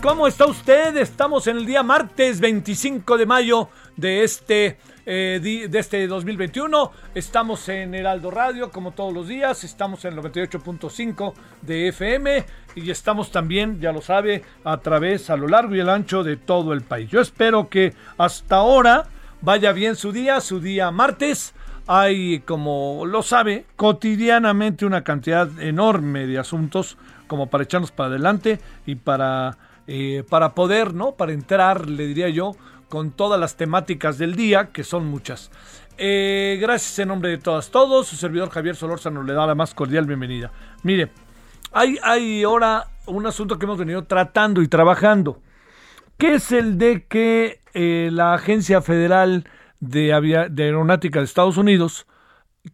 ¿Cómo está usted? Estamos en el día martes 25 de mayo de este, eh, de este 2021. Estamos en Heraldo Radio, como todos los días. Estamos en el 98.5 de FM y estamos también, ya lo sabe, a través, a lo largo y el ancho de todo el país. Yo espero que hasta ahora vaya bien su día, su día martes. Hay, como lo sabe, cotidianamente una cantidad enorme de asuntos como para echarnos para adelante y para, eh, para poder, ¿no? Para entrar, le diría yo, con todas las temáticas del día, que son muchas. Eh, gracias en nombre de todas, todos. Su servidor Javier Solórzano le da la más cordial bienvenida. Mire, hay, hay ahora un asunto que hemos venido tratando y trabajando que es el de que eh, la Agencia Federal de, Aeronáutica de Estados Unidos,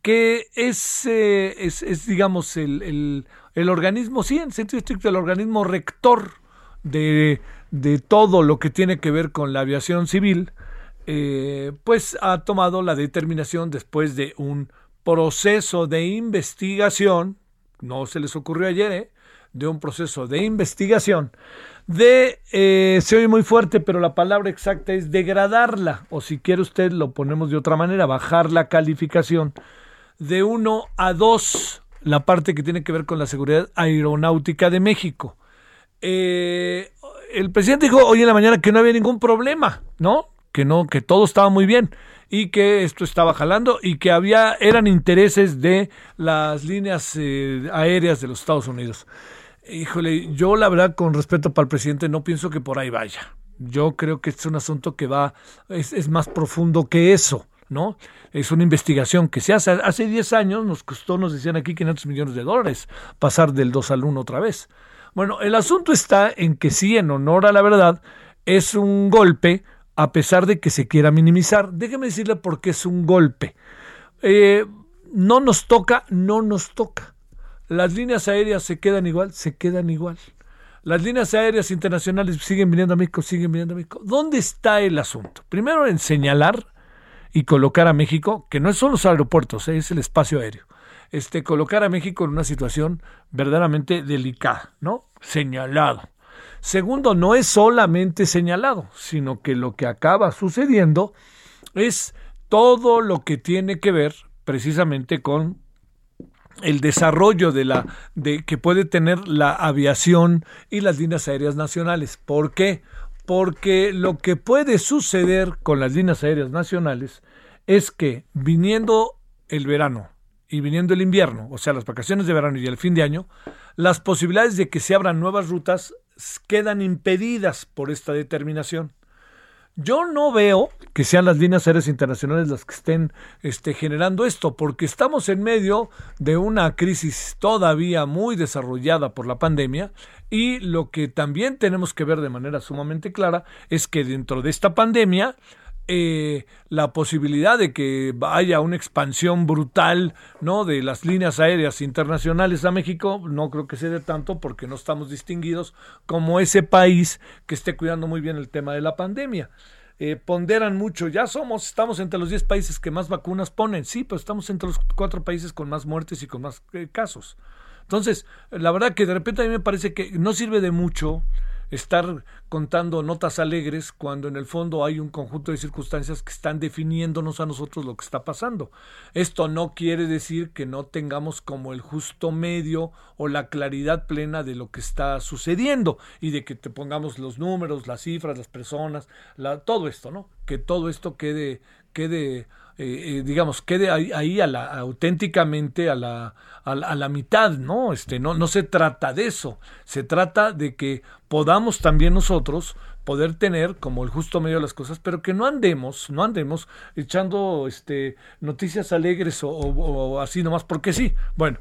que es, es, es, digamos, el, el- el organismo, sí, en sentido estricto, el organismo rector de, de todo lo que tiene que ver con la aviación civil, eh, pues ha tomado la determinación después de un proceso de investigación, no se les ocurrió ayer, ¿eh? de un proceso de investigación, de, eh, se oye muy fuerte, pero la palabra exacta es degradarla, o si quiere usted lo ponemos de otra manera, bajar la calificación de 1 a 2, la parte que tiene que ver con la seguridad aeronáutica de México. Eh, el presidente dijo hoy en la mañana que no había ningún problema, ¿no? Que no, que todo estaba muy bien y que esto estaba jalando y que había eran intereses de las líneas eh, aéreas de los Estados Unidos. Híjole, yo la verdad con respeto para el presidente no pienso que por ahí vaya. Yo creo que este es un asunto que va es, es más profundo que eso, ¿no? Es una investigación que se hace hace 10 años nos costó nos decían aquí 500 millones de dólares pasar del 2 al 1 otra vez. Bueno, el asunto está en que sí, en honor a la verdad, es un golpe a pesar de que se quiera minimizar. Déjeme decirle por qué es un golpe. Eh, no nos toca, no nos toca. Las líneas aéreas se quedan igual, se quedan igual. Las líneas aéreas internacionales siguen viniendo a México, siguen viniendo a México. ¿Dónde está el asunto? Primero en señalar y colocar a México, que no son los aeropuertos, eh, es el espacio aéreo, este, colocar a México en una situación verdaderamente delicada, ¿no? Señalado. Segundo, no es solamente señalado, sino que lo que acaba sucediendo es todo lo que tiene que ver precisamente con el desarrollo de la de que puede tener la aviación y las líneas aéreas nacionales. ¿Por qué? Porque lo que puede suceder con las líneas aéreas nacionales es que viniendo el verano y viniendo el invierno, o sea, las vacaciones de verano y el fin de año, las posibilidades de que se abran nuevas rutas quedan impedidas por esta determinación. Yo no veo que sean las líneas aéreas internacionales las que estén este, generando esto, porque estamos en medio de una crisis todavía muy desarrollada por la pandemia y lo que también tenemos que ver de manera sumamente clara es que dentro de esta pandemia eh, la posibilidad de que haya una expansión brutal ¿no? de las líneas aéreas internacionales a México, no creo que sea de tanto porque no estamos distinguidos como ese país que esté cuidando muy bien el tema de la pandemia. Eh, ponderan mucho, ya somos, estamos entre los 10 países que más vacunas ponen, sí, pero estamos entre los cuatro países con más muertes y con más eh, casos. Entonces, la verdad que de repente a mí me parece que no sirve de mucho estar contando notas alegres cuando en el fondo hay un conjunto de circunstancias que están definiéndonos a nosotros lo que está pasando. Esto no quiere decir que no tengamos como el justo medio o la claridad plena de lo que está sucediendo y de que te pongamos los números, las cifras, las personas, la, todo esto, ¿no? Que todo esto quede, quede eh, eh, digamos, quede ahí, a la, auténticamente a la, a, la mitad, ¿no? Este, no, no se trata de eso, se trata de que podamos también nosotros poder tener como el justo medio de las cosas, pero que no andemos, no andemos echando este, noticias alegres o, o así nomás porque sí. Bueno,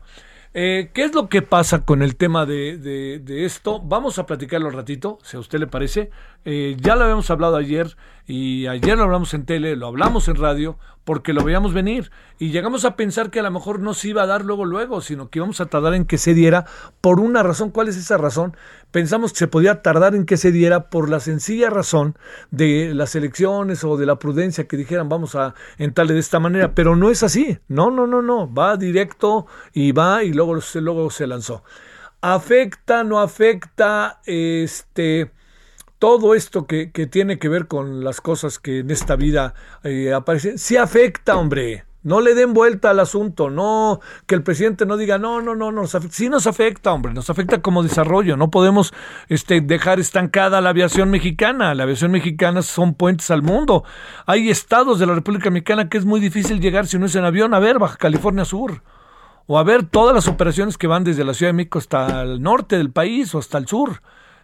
eh, ¿Qué es lo que pasa con el tema de, de, esto? Vamos a platicarlo un ratito, si a usted le parece. Eh, ya lo habíamos hablado ayer y ayer lo hablamos en tele, lo hablamos en radio, porque lo veíamos venir y llegamos a pensar que a lo mejor no se iba a dar luego, luego, sino que íbamos a tardar en que se diera por una razón. ¿Cuál es esa razón? Pensamos que se podía tardar en que se diera por la sencilla razón de las elecciones o de la prudencia que dijeran vamos a entrarle de esta manera, pero no es así. No, no, no, no. Va directo y va y luego, luego se lanzó. Afecta, no afecta, este todo esto que, tiene que ver con las cosas que en esta vida eh, aparecen, sí afecta, hombre. No le den vuelta al asunto, no, que el presidente no diga, no, no, no, nos afecta. sí nos afecta, hombre, nos afecta como desarrollo, no podemos este, dejar estancada la aviación mexicana, la aviación mexicana son puentes al mundo. Hay estados de la República Mexicana que es muy difícil llegar si no es en avión, a ver, Baja California Sur, o a ver todas las operaciones que van desde la Ciudad de México hasta el norte del país o hasta el sur.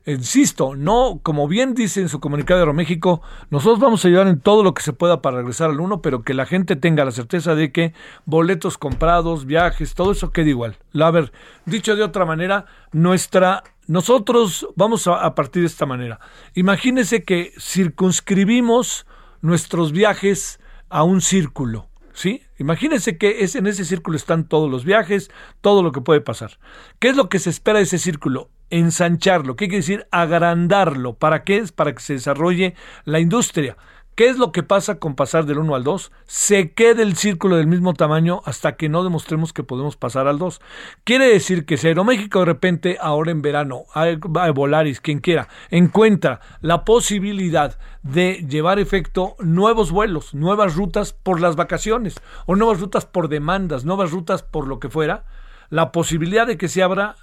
Insisto, no, como bien dice en su comunicado de Aeroméxico, nosotros vamos a ayudar en todo lo que se pueda para regresar al uno, pero que la gente tenga la certeza de que boletos comprados, viajes, todo eso quede igual. A ver, dicho de otra manera, nuestra nosotros vamos a, partir de esta manera. Imagínese que circunscribimos nuestros viajes a un círculo. ¿Sí? Imagínense que es, en ese círculo están todos los viajes, todo lo que puede pasar. ¿Qué es lo que se espera de ese círculo? Ensancharlo. ¿Qué quiere decir? Agrandarlo. ¿Para qué es? Para que se desarrolle la industria. ¿Qué es lo que pasa con pasar del 1 al 2? Se queda el círculo del mismo tamaño hasta que no demostremos que podemos pasar al 2. Quiere decir que si Aeroméxico de repente, ahora en verano, a Volaris, quien quiera, encuentra la posibilidad de llevar efecto nuevos vuelos, nuevas rutas por las vacaciones, o nuevas rutas por demandas, nuevas rutas por lo que fuera, la posibilidad de que se abra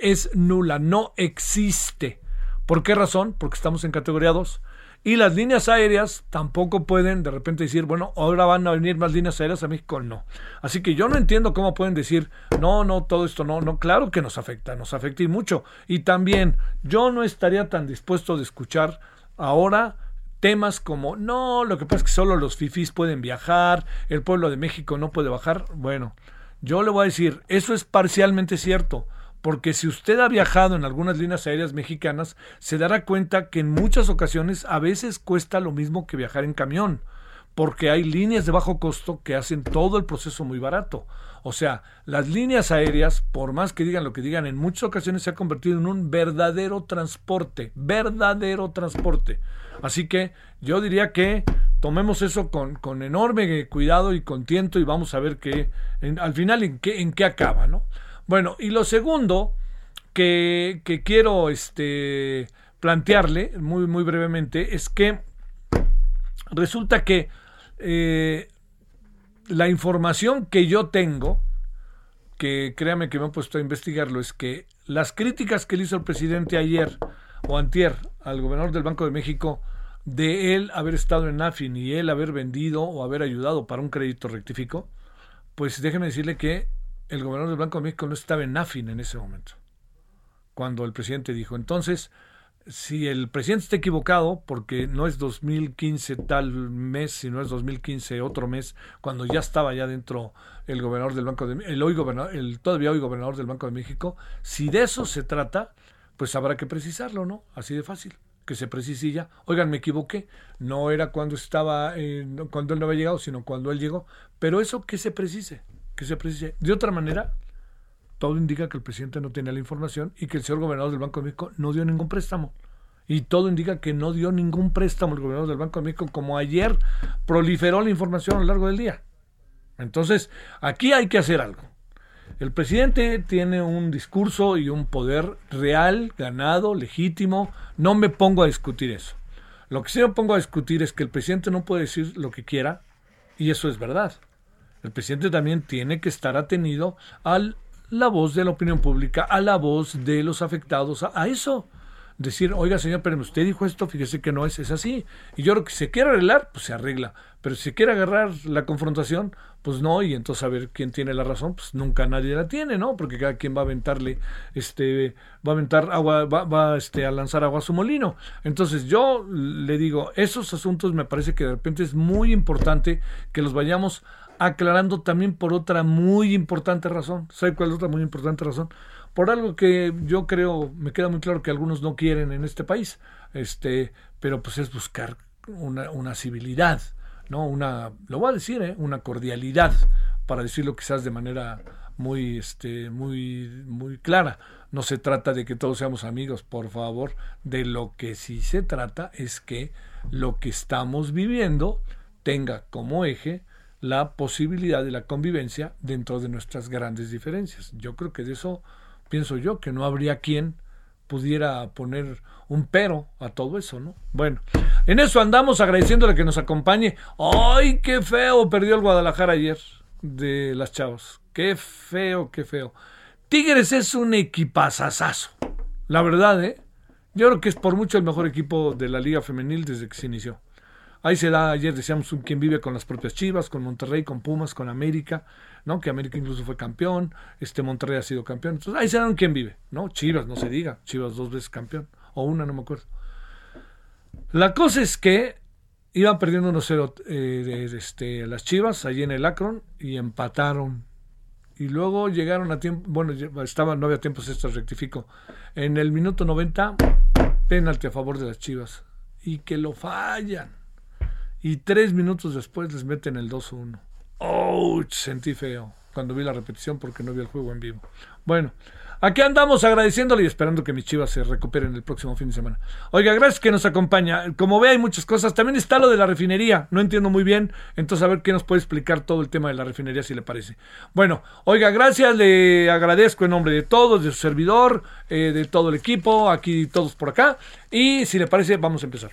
es nula, no existe. ¿Por qué razón? Porque estamos en categoría 2 y las líneas aéreas tampoco pueden de repente decir, bueno, ahora van a venir más líneas aéreas a México. No. Así que yo no entiendo cómo pueden decir, no, no, todo esto no, no. Claro que nos afecta, nos afecta y mucho. Y también yo no estaría tan dispuesto de escuchar ahora temas como, no, lo que pasa es que solo los fifís pueden viajar, el pueblo de México no puede bajar. Bueno, yo le voy a decir, eso es parcialmente cierto porque si usted ha viajado en algunas líneas aéreas mexicanas, se dará cuenta que en muchas ocasiones a veces cuesta lo mismo que viajar en camión, porque hay líneas de bajo costo que hacen todo el proceso muy barato. O sea, las líneas aéreas, por más que digan lo que digan, en muchas ocasiones se ha convertido en un verdadero transporte, verdadero transporte. Así que yo diría que tomemos eso con, con enorme cuidado y contiento y vamos a ver que al final en qué, en qué acaba, ¿no? Bueno, y lo segundo que, quiero este, plantearle muy, muy brevemente es que resulta que eh, la información que yo tengo que créame que me han puesto a investigarlo, es que las críticas que le hizo el presidente ayer o antier al gobernador del Banco de México de él haber estado en AFIN y él haber vendido o haber ayudado para un crédito rectifico, pues déjeme decirle que el gobernador del Banco de México no estaba en AFIN en ese momento, cuando el presidente dijo. Entonces, si el presidente está equivocado, porque no es 2015 tal mes, sino es 2015 otro mes, cuando ya estaba ya dentro el gobernador del Banco de el hoy gobernador, el todavía hoy gobernador del Banco de México, si de eso se trata, pues habrá que precisarlo, ¿no? Así de fácil, que se precise ya. Oigan, me equivoqué, no era cuando estaba, cuando él no había llegado, sino cuando él llegó, pero eso que se precise, que se precise. De otra manera, todo indica que el presidente no tenía la información y que el señor gobernador del Banco de México no dio ningún préstamo. Y todo indica que no dio ningún préstamo el gobernador del Banco de México, como ayer proliferó la información a lo largo del día. Entonces, aquí hay que hacer algo. El presidente tiene un discurso y un poder real, ganado, legítimo. No me pongo a discutir eso. Lo que sí me pongo a discutir es que el presidente no puede decir lo que quiera, y eso es verdad. El presidente también tiene que estar atenido a la voz de la opinión pública, a la voz de los afectados, a, eso. Decir, oiga señor, pero usted dijo esto, fíjese que no es, es así. Y yo creo que si se quiere arreglar, pues se arregla. Pero si se quiere agarrar la confrontación, pues no, y entonces a ver quién tiene la razón, pues nunca nadie la tiene, ¿no? Porque cada quien va a aventarle, este, va a aventar agua, va, va este, a lanzar agua a su molino. Entonces yo le digo, esos asuntos me parece que de repente es muy importante que los vayamos aclarando también por otra muy importante razón. ¿Sabe cuál es otra muy importante razón? Por algo que yo creo, me queda muy claro que algunos no quieren en este país, este, pero pues es buscar una, una civilidad, ¿no? Una, lo voy a decir, ¿eh? una cordialidad, para decirlo quizás de manera muy, este, muy, muy clara. No se trata de que todos seamos amigos, por favor. De lo que sí se trata es que lo que estamos viviendo tenga como eje la posibilidad de la convivencia dentro de nuestras grandes diferencias. Yo creo que de eso pienso yo, que no habría quien pudiera poner un pero a todo eso, ¿no? Bueno, en eso andamos agradeciéndole que nos acompañe. ¡Ay, qué feo! Perdió el Guadalajara ayer de las chavas. Qué feo, qué feo. Tigres es un equipazazazo. La verdad, ¿eh? Yo creo que es por mucho el mejor equipo de la Liga Femenil desde que se inició. Ahí se da, ayer decíamos, un quien vive con las propias Chivas, con Monterrey, con Pumas, con América, ¿no? Que América incluso fue campeón, este Monterrey ha sido campeón. Entonces ahí se da un quien vive, ¿no? Chivas, no se diga, Chivas dos veces campeón, o una, no me acuerdo. La cosa es que iban perdiendo 1-0 eh, este, las Chivas allí en el Akron y empataron. Y luego llegaron a tiempo, bueno, estaba, no había tiempo esto rectifico. En el minuto 90, penalti a favor de las Chivas. Y que lo fallan y tres minutos después les meten el 2-1. ¡Ouch! Sentí feo cuando vi la repetición porque no vi el juego en vivo. Bueno, aquí andamos agradeciéndole y esperando que mis chivas se recuperen el próximo fin de semana. Oiga, gracias que nos acompaña. Como ve, hay muchas cosas. También está lo de la refinería. No entiendo muy bien. Entonces, a ver qué nos puede explicar todo el tema de la refinería, si le parece. Bueno, oiga, gracias. Le agradezco en nombre de todos, de su servidor, eh, de todo el equipo, aquí todos por acá. Y si le parece, vamos a empezar.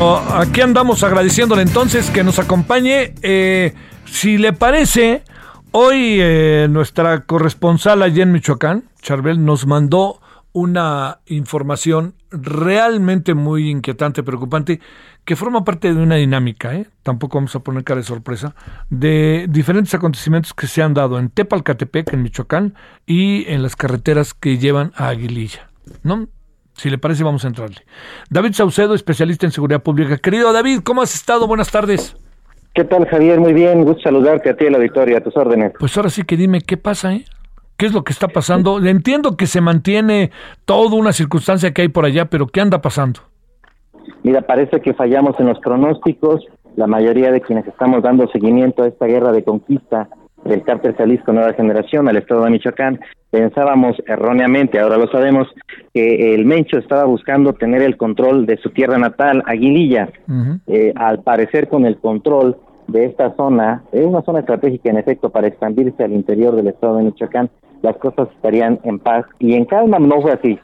Aquí andamos agradeciéndole entonces que nos acompañe. Eh, si le parece, hoy eh, nuestra corresponsal allá en Michoacán, Charbel, nos mandó una información realmente muy inquietante, preocupante, que forma parte de una dinámica, ¿eh? tampoco vamos a poner cara de sorpresa, de diferentes acontecimientos que se han dado en Tepalcatepec, en Michoacán, y en las carreteras que llevan a Aguililla. ¿no? Si le parece, vamos a entrarle. David Saucedo, especialista en seguridad pública. Querido David, ¿cómo has estado? Buenas tardes. ¿Qué tal, Javier? Muy bien, gusto saludarte a ti, a la Victoria, a tus órdenes. Pues ahora sí que dime, ¿qué pasa, eh? ¿Qué es lo que está pasando? Entiendo que se mantiene toda una circunstancia que hay por allá, pero ¿qué anda pasando? Mira, parece que fallamos en los pronósticos. La mayoría de quienes estamos dando seguimiento a esta guerra de conquista del cártel Jalisco Nueva Generación al estado de Michoacán, pensábamos erróneamente, ahora lo sabemos, que el Mencho estaba buscando tener el control de su tierra natal, Aguililla. Eh, al parecer con el control de esta zona, es una zona estratégica en efecto para expandirse al interior del estado de Michoacán, las cosas estarían en paz y en calma no fue así.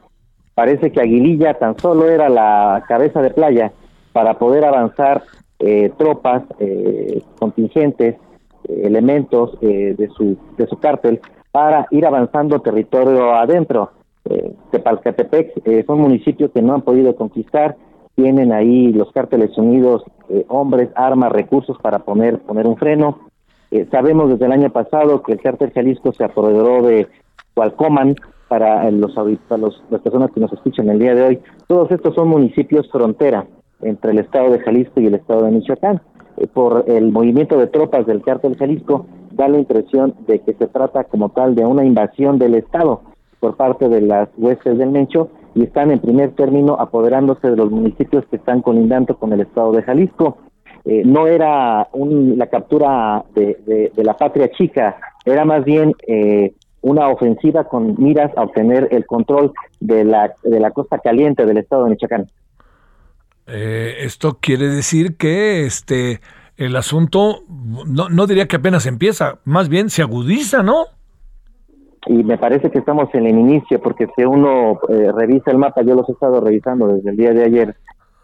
Parece que Aguililla tan solo era la cabeza de playa para poder avanzar eh, tropas, eh, contingentes, elementos de su de su cártel para ir avanzando territorio adentro. Eh, Tepalcatepec eh, son municipios que no han podido conquistar, tienen ahí los cárteles unidos, eh, hombres, armas, recursos para poner, poner un freno. Eh, sabemos desde el año pasado que el cártel Jalisco se apoderó de Cualcoman para los, para los, las personas que nos escuchan el día de hoy. Todos estos son municipios frontera entre el estado de Jalisco y el estado de Michoacán. Por el movimiento de tropas del cártel Jalisco, da la impresión de que se trata como tal de una invasión del Estado por parte de las huestes del Mencho y están en primer término apoderándose de los municipios que están colindando con el Estado de Jalisco. Eh, no era la captura de, la patria chica, era más bien eh, una ofensiva con miras a obtener el control de la, de la costa caliente del Estado de Michoacán. Eh, esto quiere decir que este el asunto, no, no diría que apenas empieza, más bien se agudiza, ¿no? Y me parece que estamos en el inicio, porque si uno eh, revisa el mapa, yo los he estado revisando desde el día de ayer.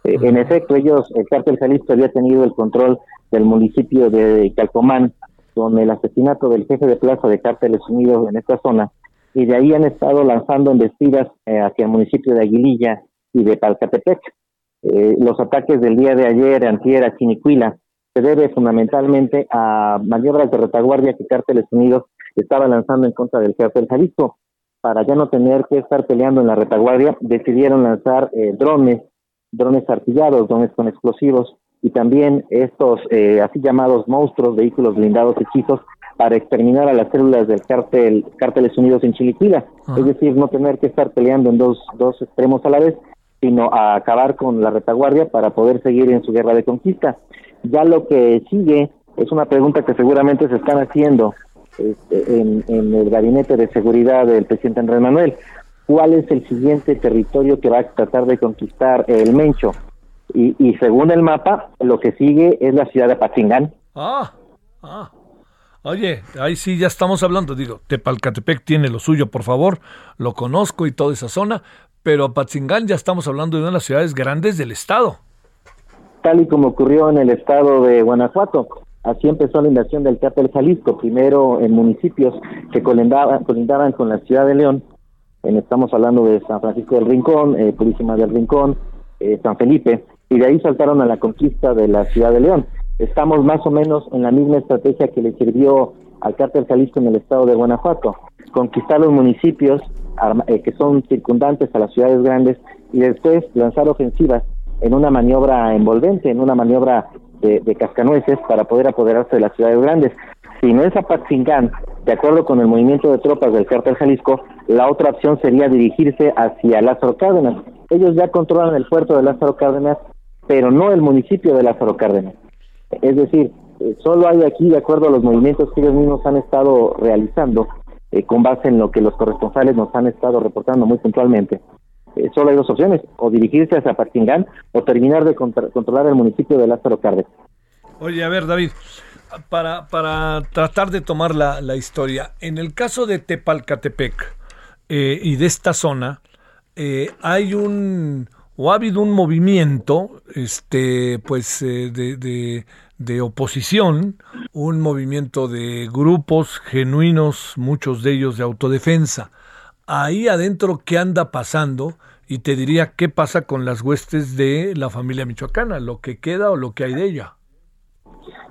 Eh, en efecto, ellos, el cártel Jalisco había tenido el control del municipio de Calcomán, con el asesinato del jefe de plaza de Cárteles Unidos en esta zona, y de ahí han estado lanzando embestidas eh, hacia el municipio de Aguililla y de Palcatepec. Los ataques del día de ayer, antier, a Chinicuila, se debe fundamentalmente a maniobras de retaguardia que Cárteles Unidos estaba lanzando en contra del cártel Jalisco. Para ya no tener que estar peleando en la retaguardia, decidieron lanzar eh, drones, drones artillados, drones con explosivos y también estos eh, así llamados monstruos, vehículos blindados hechizos, para exterminar a las células del cártel, Cárteles Unidos en Chiliquila. Es decir, no tener que estar peleando en dos, dos extremos a la vez, sino a acabar con la retaguardia para poder seguir en su guerra de conquista. Ya lo que sigue es una pregunta que seguramente se están haciendo este, en, el gabinete de seguridad del presidente Andrés Manuel. ¿Cuál es el siguiente territorio que va a tratar de conquistar el Mencho? Y, según el mapa, lo que sigue es la ciudad de Patzingán. Ah, ah. Oye, ahí sí ya estamos hablando, digo, Tepalcatepec tiene lo suyo, por favor, lo conozco y toda esa zona, pero Patzingán ya estamos hablando de una de las ciudades grandes del estado tal y como ocurrió en el estado de Guanajuato. Así empezó la invasión del cártel Jalisco, primero en municipios que colindaban, colindaban con la ciudad de León, estamos hablando de San Francisco del Rincón, eh, Purísima del Rincón, eh, San Felipe, y de ahí saltaron a la conquista de la ciudad de León. Estamos más o menos en la misma estrategia que le sirvió al cártel Jalisco en el estado de Guanajuato, conquistar los municipios eh, que son circundantes a las ciudades grandes y después lanzar ofensivas en una maniobra envolvente, en una maniobra de, cascanueces para poder apoderarse de las ciudades grandes. Si no es Apatzingán, de acuerdo con el movimiento de tropas del cártel Jalisco, la otra opción sería dirigirse hacia Lázaro Cárdenas. Ellos ya controlan el puerto de Lázaro Cárdenas, pero no el municipio de Lázaro Cárdenas. Es decir, eh, solo hay aquí, de acuerdo a los movimientos que ellos mismos han estado realizando, eh, con base en lo que los corresponsales nos han estado reportando muy puntualmente, eh, solo hay dos opciones, o dirigirse hacia Patingán o terminar de controlar el municipio de Lázaro Cárdenas. Oye, a ver, David, para, para tratar de tomar la, la historia, en el caso de Tepalcatepec eh, y de esta zona, eh, hay un o ha habido un movimiento este pues de, de, de, oposición un movimiento de grupos genuinos muchos de ellos de autodefensa ahí adentro qué anda pasando y te diría qué pasa con las huestes de la familia michoacana, lo que queda o lo que hay de ella.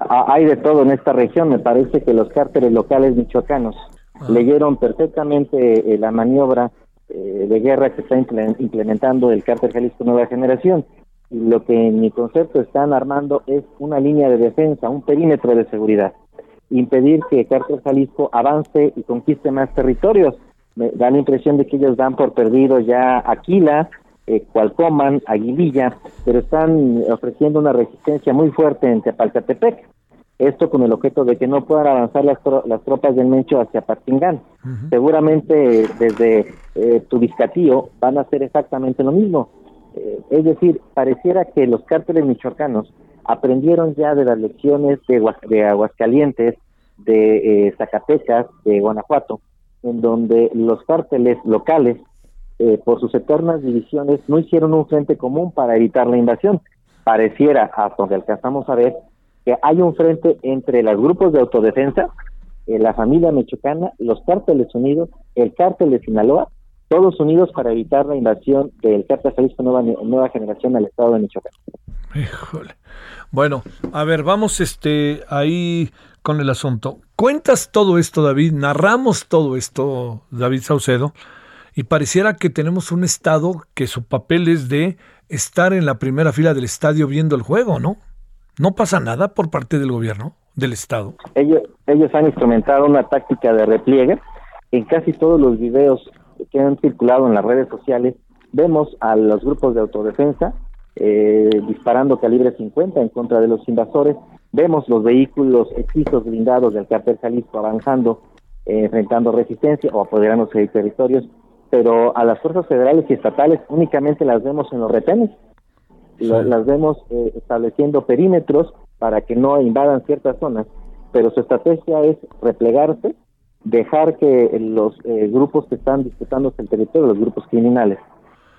Ah, hay de todo en esta región, me parece que los cárteles locales michoacanos ah. leyeron perfectamente eh, la maniobra eh, de guerra que está implementando el cártel Jalisco Nueva Generación. Y lo que en mi concepto están armando es una línea de defensa, un perímetro de seguridad. Impedir que el cártel Jalisco avance y conquiste más territorios me da la impresión de que ellos dan por perdido ya Aquila, eh, Cualcoman, Aguililla, pero están ofreciendo una resistencia muy fuerte en Tepalcatepec. Esto con el objeto de que no puedan avanzar las, las tropas del Mencho hacia Patingán. Seguramente desde eh, Tubiscatío van a hacer exactamente lo mismo. Eh, es decir, pareciera que los cárteles michoacanos aprendieron ya de las lecciones de, de Aguascalientes, de eh, Zacatecas, de Guanajuato, en donde los cárteles locales, eh, por sus eternas divisiones, no hicieron un frente común para evitar la invasión. Pareciera, hasta donde alcanzamos a ver, que hay un frente entre los grupos de autodefensa, eh, la familia michoacana, los cárteles unidos, el cártel de Sinaloa, todos unidos para evitar la invasión del cártel Jalisco Nueva, Nueva Generación al estado de Michoacán. Híjole. Bueno, a ver, vamos este ahí con el asunto. Cuentas todo esto, David, narramos todo esto, David Saucedo, y pareciera que tenemos un estado que su papel es de estar en la primera fila del estadio viendo el juego, ¿no? ¿No pasa nada por parte del gobierno, del estado? Ellos, ellos han instrumentado una táctica de repliegue. En casi todos los videos que han circulado en las redes sociales, vemos a los grupos de autodefensa eh, disparando calibre 50 en contra de los invasores, vemos los vehículos excisos blindados del cártel Jalisco avanzando, eh, enfrentando resistencia o apoderándose de territorios, pero a las fuerzas federales y estatales únicamente las vemos en los retenes, las vemos eh, estableciendo perímetros para que no invadan ciertas zonas, pero su estrategia es replegarse dejar que los eh, grupos que están disputándose el territorio, los grupos criminales,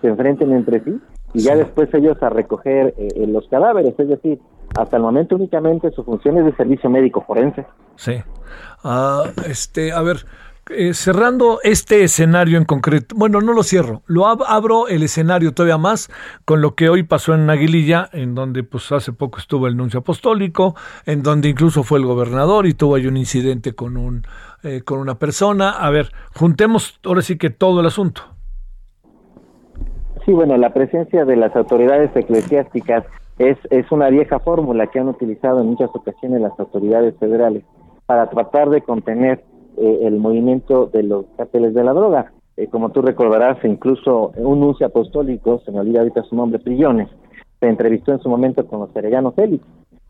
se enfrenten entre sí y ya después ellos a recoger eh, los cadáveres, es decir, hasta el momento únicamente su función es de servicio médico forense. Sí. Ah, este, a ver, eh, cerrando este escenario en concreto, bueno, no lo cierro, lo abro el escenario todavía más con lo que hoy pasó en Aguililla, en donde pues hace poco estuvo el nuncio apostólico, en donde incluso fue el gobernador y tuvo ahí un incidente con un eh, con una persona. A ver, juntemos ahora sí que todo el asunto. Sí, bueno, la presencia de las autoridades eclesiásticas es, es una vieja fórmula que han utilizado en muchas ocasiones las autoridades federales para tratar de contener eh, el movimiento de los cárteles de la droga. Eh, como tú recordarás, incluso un nuncio apostólico, se me olvida ahorita su nombre, Prillones, se entrevistó en su momento con los Serellanos Félix,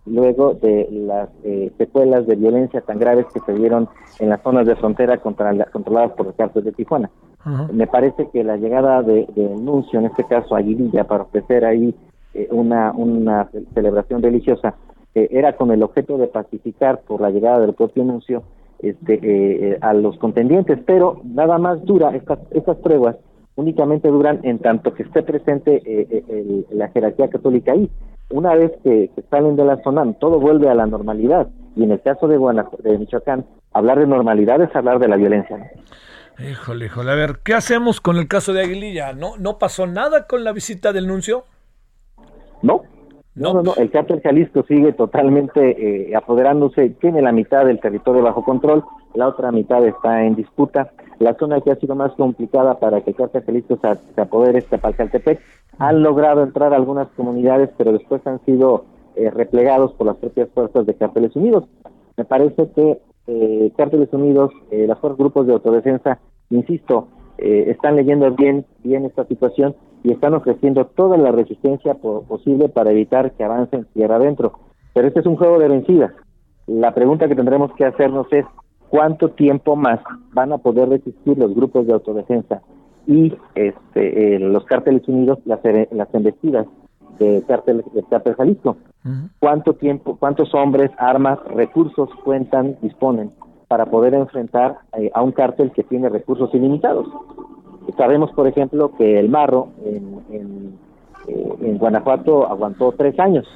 luego de las eh, secuelas de violencia tan graves que se dieron en las zonas de frontera contra controladas por los cárteles de Tijuana. Me parece que la llegada de, de, Nuncio, en este caso Aguililla, para ofrecer ahí una, una celebración religiosa, era con el objeto de pacificar por la llegada del propio Nuncio este, eh, eh, a los contendientes, pero nada más dura, estas, estas pruebas únicamente duran en tanto que esté presente eh, la jerarquía católica ahí. Una vez que, salen de la zona, todo vuelve a la normalidad. Y en el caso de, de Michoacán, hablar de normalidad es hablar de la violencia. Híjole, híjole. A ver, ¿qué hacemos con el caso de Aguililla? ¿No, no pasó nada con la visita del nuncio? No, no, no, no, el cártel Jalisco sigue totalmente eh, apoderándose, tiene la mitad del territorio bajo control, la otra mitad está en disputa. La zona que ha sido más complicada para que el cártel Jalisco se, apodere es Tapalcaltepec. Han logrado entrar algunas comunidades, pero después han sido eh, replegados por las propias fuerzas de Cárteles Unidos. Me parece que eh, Cárteles Unidos, eh, las fuerzas grupos de autodefensa, insisto, eh, están leyendo bien, bien esta situación y están ofreciendo toda la resistencia posible para evitar que avancen tierra adentro. Pero este es un juego de vencidas. La pregunta que tendremos que hacernos es cuánto tiempo más van a poder resistir los grupos de autodefensa y este, los cárteles unidos, las, las embestidas de cártel, de cártel Jalisco. ¿Cuánto tiempo, cuántos hombres, armas, recursos cuentan, disponen para poder enfrentar eh, a un cártel que tiene recursos ilimitados? Sabemos, por ejemplo, que el Marro en, en, eh, Guanajuato aguantó tres años.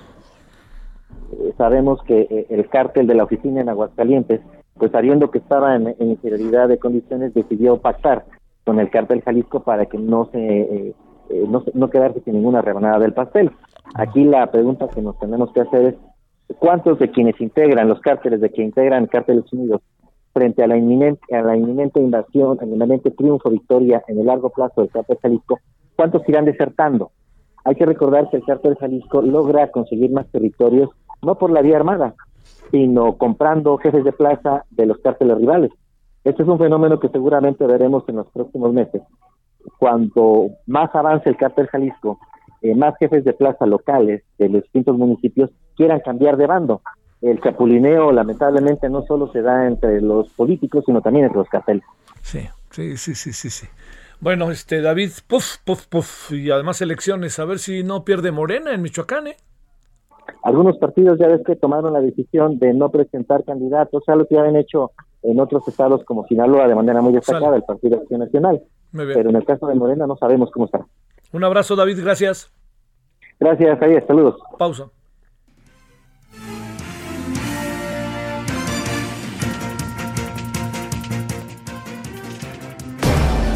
Eh, sabemos que eh, el cártel de la oficina en Aguascalientes, pues sabiendo que estaba en, inferioridad de condiciones, decidió pactar con el cártel Jalisco para que no se no, no quedarse sin ninguna rebanada del pastel. Aquí la pregunta que nos tenemos que hacer es cuántos de quienes integran los cárteles, de quienes integran cárteles unidos, frente a la inminente, a la inminente invasión, al inminente triunfo, victoria en el largo plazo del cártel Jalisco, ¿cuántos irán desertando? Hay que recordar que el cártel Jalisco logra conseguir más territorios, no por la vía armada, sino comprando jefes de plaza de los cárteles rivales. Este es un fenómeno que seguramente veremos en los próximos meses. Cuando más avance el cártel Jalisco, eh, más jefes de plaza locales de los distintos municipios quieran cambiar de bando el chapulineo lamentablemente no solo se da entre los políticos, sino también entre los carteles. Sí, sí, sí, sí, sí, sí. Bueno, este David, puf, puf, puf, y además elecciones, a ver si no pierde Morena en Michoacán, ¿eh? Algunos partidos ya ves que tomaron la decisión de no presentar candidatos, o sea, lo que ya han hecho en otros estados como Sinaloa de manera muy destacada, el Partido Acción Nacional. Pero en el caso de Morena no sabemos cómo está. Un abrazo, David, gracias. Gracias, Javier, saludos. Pausa.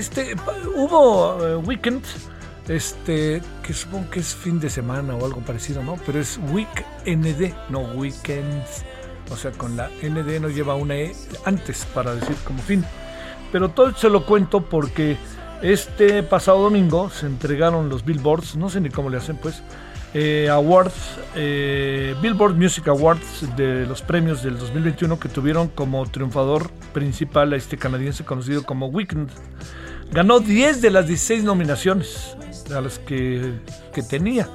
Este hubo uh, weekend este que supongo que es fin de semana o algo parecido, ¿no? Pero es week ND, no weekends. O sea, con la ND no lleva una E antes para decir como fin. Pero todo se lo cuento porque este pasado domingo se entregaron los billboards, no sé ni cómo le hacen, pues, eh, awards, eh, Billboard Music Awards de los premios del 2021 que tuvieron como triunfador principal a este canadiense conocido como Weekend. Ganó 10 de las 16 nominaciones a las que, que tenía.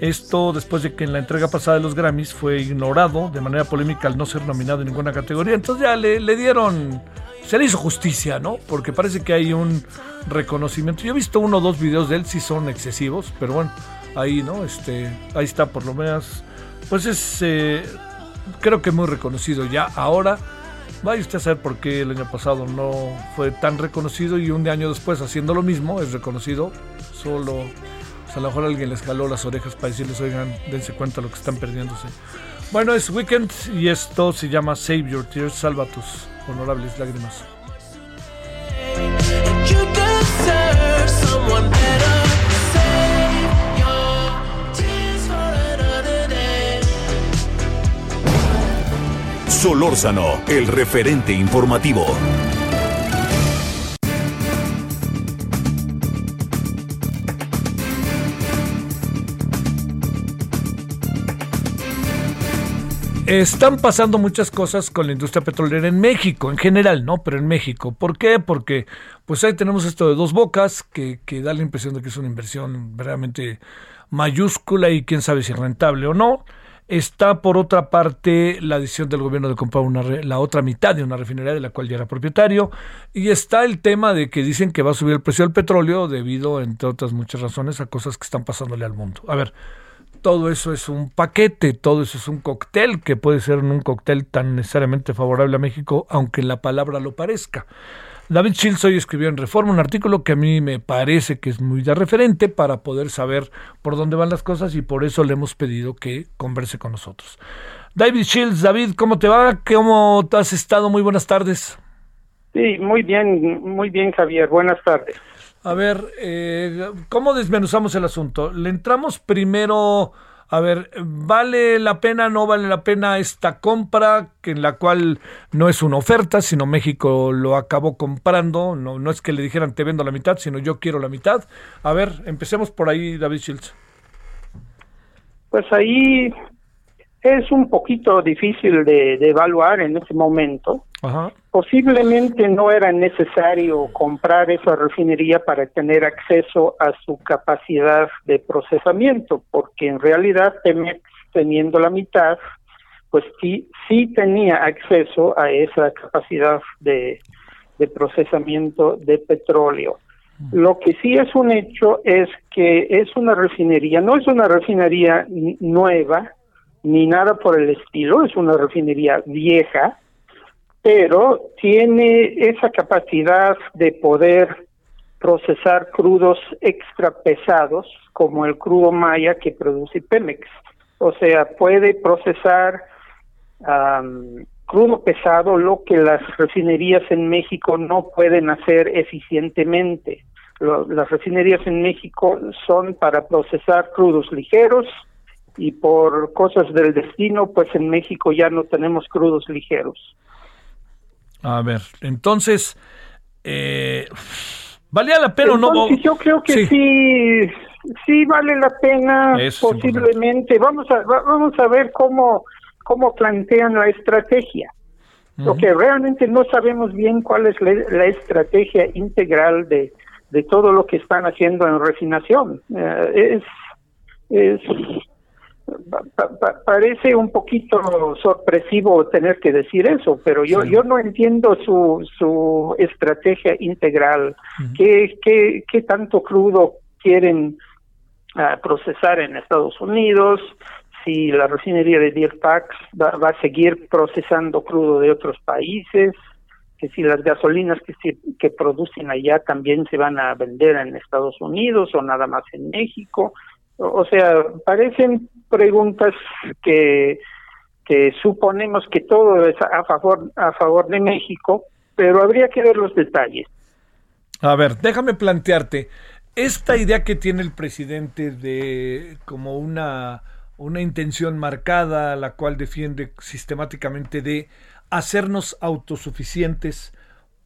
Esto después de que en la entrega pasada de los Grammys fue ignorado de manera polémica al no ser nominado en ninguna categoría. Entonces ya le, le dieron, se le hizo justicia, ¿no? Porque parece que hay un reconocimiento. Yo he visto uno o dos videos de él, sí son excesivos, pero bueno ahí, ¿no? Este, ahí está por lo menos, pues es, eh, creo que muy reconocido ya. Ahora, vaya usted a saber por qué el año pasado no fue tan reconocido y un año después haciendo lo mismo es reconocido. Solo, a lo mejor alguien les jaló las orejas para decirles, oigan, dense cuenta lo que están perdiéndose. Bueno, es Weekend y esto se llama Save Your Tears, salva tus honorables lágrimas. Solórzano, el referente informativo. Están pasando muchas cosas con la industria petrolera en México, en general, ¿no? Pero en México. ¿Por qué? Porque pues ahí tenemos esto de dos bocas, que, que da la impresión de que es una inversión verdaderamente mayúscula y quién sabe si rentable o no. Está, por otra parte, la decisión del gobierno de comprar una, la otra mitad de una refinería de la cual ya era propietario. Y está el tema de que dicen que va a subir el precio del petróleo debido, entre otras muchas razones, a cosas que están pasándole al mundo. A ver, todo eso es un paquete, todo eso es un cóctel que puede ser un cóctel tan necesariamente favorable a México, aunque la palabra lo parezca. David Shields hoy escribió en Reforma un artículo que a mí me parece que es muy de referente para poder saber por dónde van las cosas y por eso le hemos pedido que converse con nosotros. David Shields, David, ¿cómo te va? ¿Cómo has estado? Muy buenas tardes. Sí, muy bien, muy bien, Javier. Buenas tardes. A ver, eh, ¿cómo desmenuzamos el asunto? Le entramos primero a ver, ¿vale la pena, no vale la pena esta compra, que en la cual no es una oferta, sino México lo acabó comprando? No, no es que le dijeran te vendo la mitad, sino yo quiero la mitad. A ver, empecemos por ahí, David Shields. Pues ahí es un poquito difícil de, evaluar en este momento, posiblemente no era necesario comprar esa refinería para tener acceso a su capacidad de procesamiento, porque en realidad Pemex, teniendo la mitad, pues sí, sí tenía acceso a esa capacidad de, de procesamiento de petróleo. Lo que sí es un hecho es que es una refinería, no es una refinería nueva, ni nada por el estilo, es una refinería vieja, pero tiene esa capacidad de poder procesar crudos extra pesados como el crudo maya que produce Pemex. O sea, puede procesar crudo pesado, lo que las refinerías en México no pueden hacer eficientemente. las refinerías en México son para procesar crudos ligeros y por cosas del destino, pues en México ya no tenemos crudos ligeros. A ver, entonces, eh, ¿valía la pena o no? Yo creo que sí. sí, vale la pena, posiblemente. Vamos a, vamos a ver cómo cómo plantean la estrategia. Porque realmente no sabemos bien cuál es la, estrategia integral de, de, todo lo que están haciendo en refinación. Eh, es, parece un poquito sorpresivo tener que decir eso, pero yo yo no entiendo su, su estrategia integral. ¿Qué, qué, qué tanto crudo quieren ah, procesar en Estados Unidos? si la refinería de Deer Park va, a seguir procesando crudo de otros países, que si las gasolinas que, que producen allá también se van a vender en Estados Unidos o nada más en México. O, sea, parecen preguntas que, que suponemos que todo es a favor, a favor de México, pero habría que ver los detalles. A ver, déjame plantearte, esta idea que tiene el presidente de como una una intención marcada, la cual defiende sistemáticamente de hacernos autosuficientes,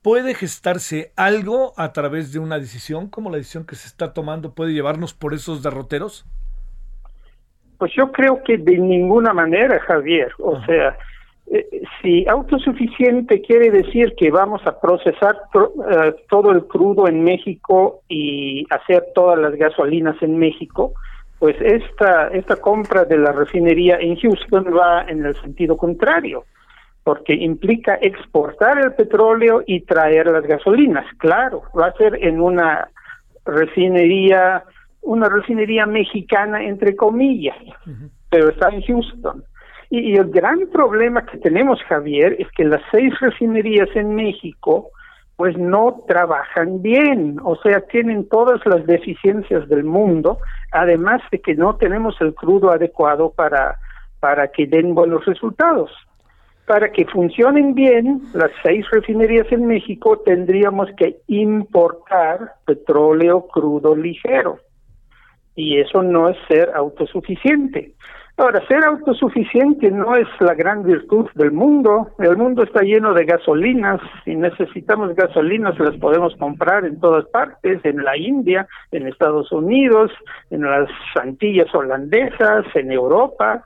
¿puede gestarse algo a través de una decisión, como la decisión que se está tomando, puede llevarnos por esos derroteros? Pues yo creo que de ninguna manera, Javier. O sea, eh, si autosuficiente quiere decir que vamos a procesar eh, todo el crudo en México y hacer todas las gasolinas en México, pues esta, esta compra de la refinería en Houston va en el sentido contrario, porque implica exportar el petróleo y traer las gasolinas. Claro, va a ser en una refinería, una refinería mexicana entre comillas, pero está en Houston. y el gran problema que tenemos, Javier, es que las seis refinerías en México pues no trabajan bien, o sea, tienen todas las deficiencias del mundo, además de que no tenemos el crudo adecuado para, para que den buenos resultados. Para que funcionen bien las seis refinerías en México tendríamos que importar petróleo crudo ligero. Y eso no es ser autosuficiente. Ahora, ser autosuficiente no es la gran virtud del mundo. El mundo está lleno de gasolinas. Si necesitamos gasolinas, las podemos comprar en todas partes, en la India, en Estados Unidos, en las Antillas holandesas, en Europa.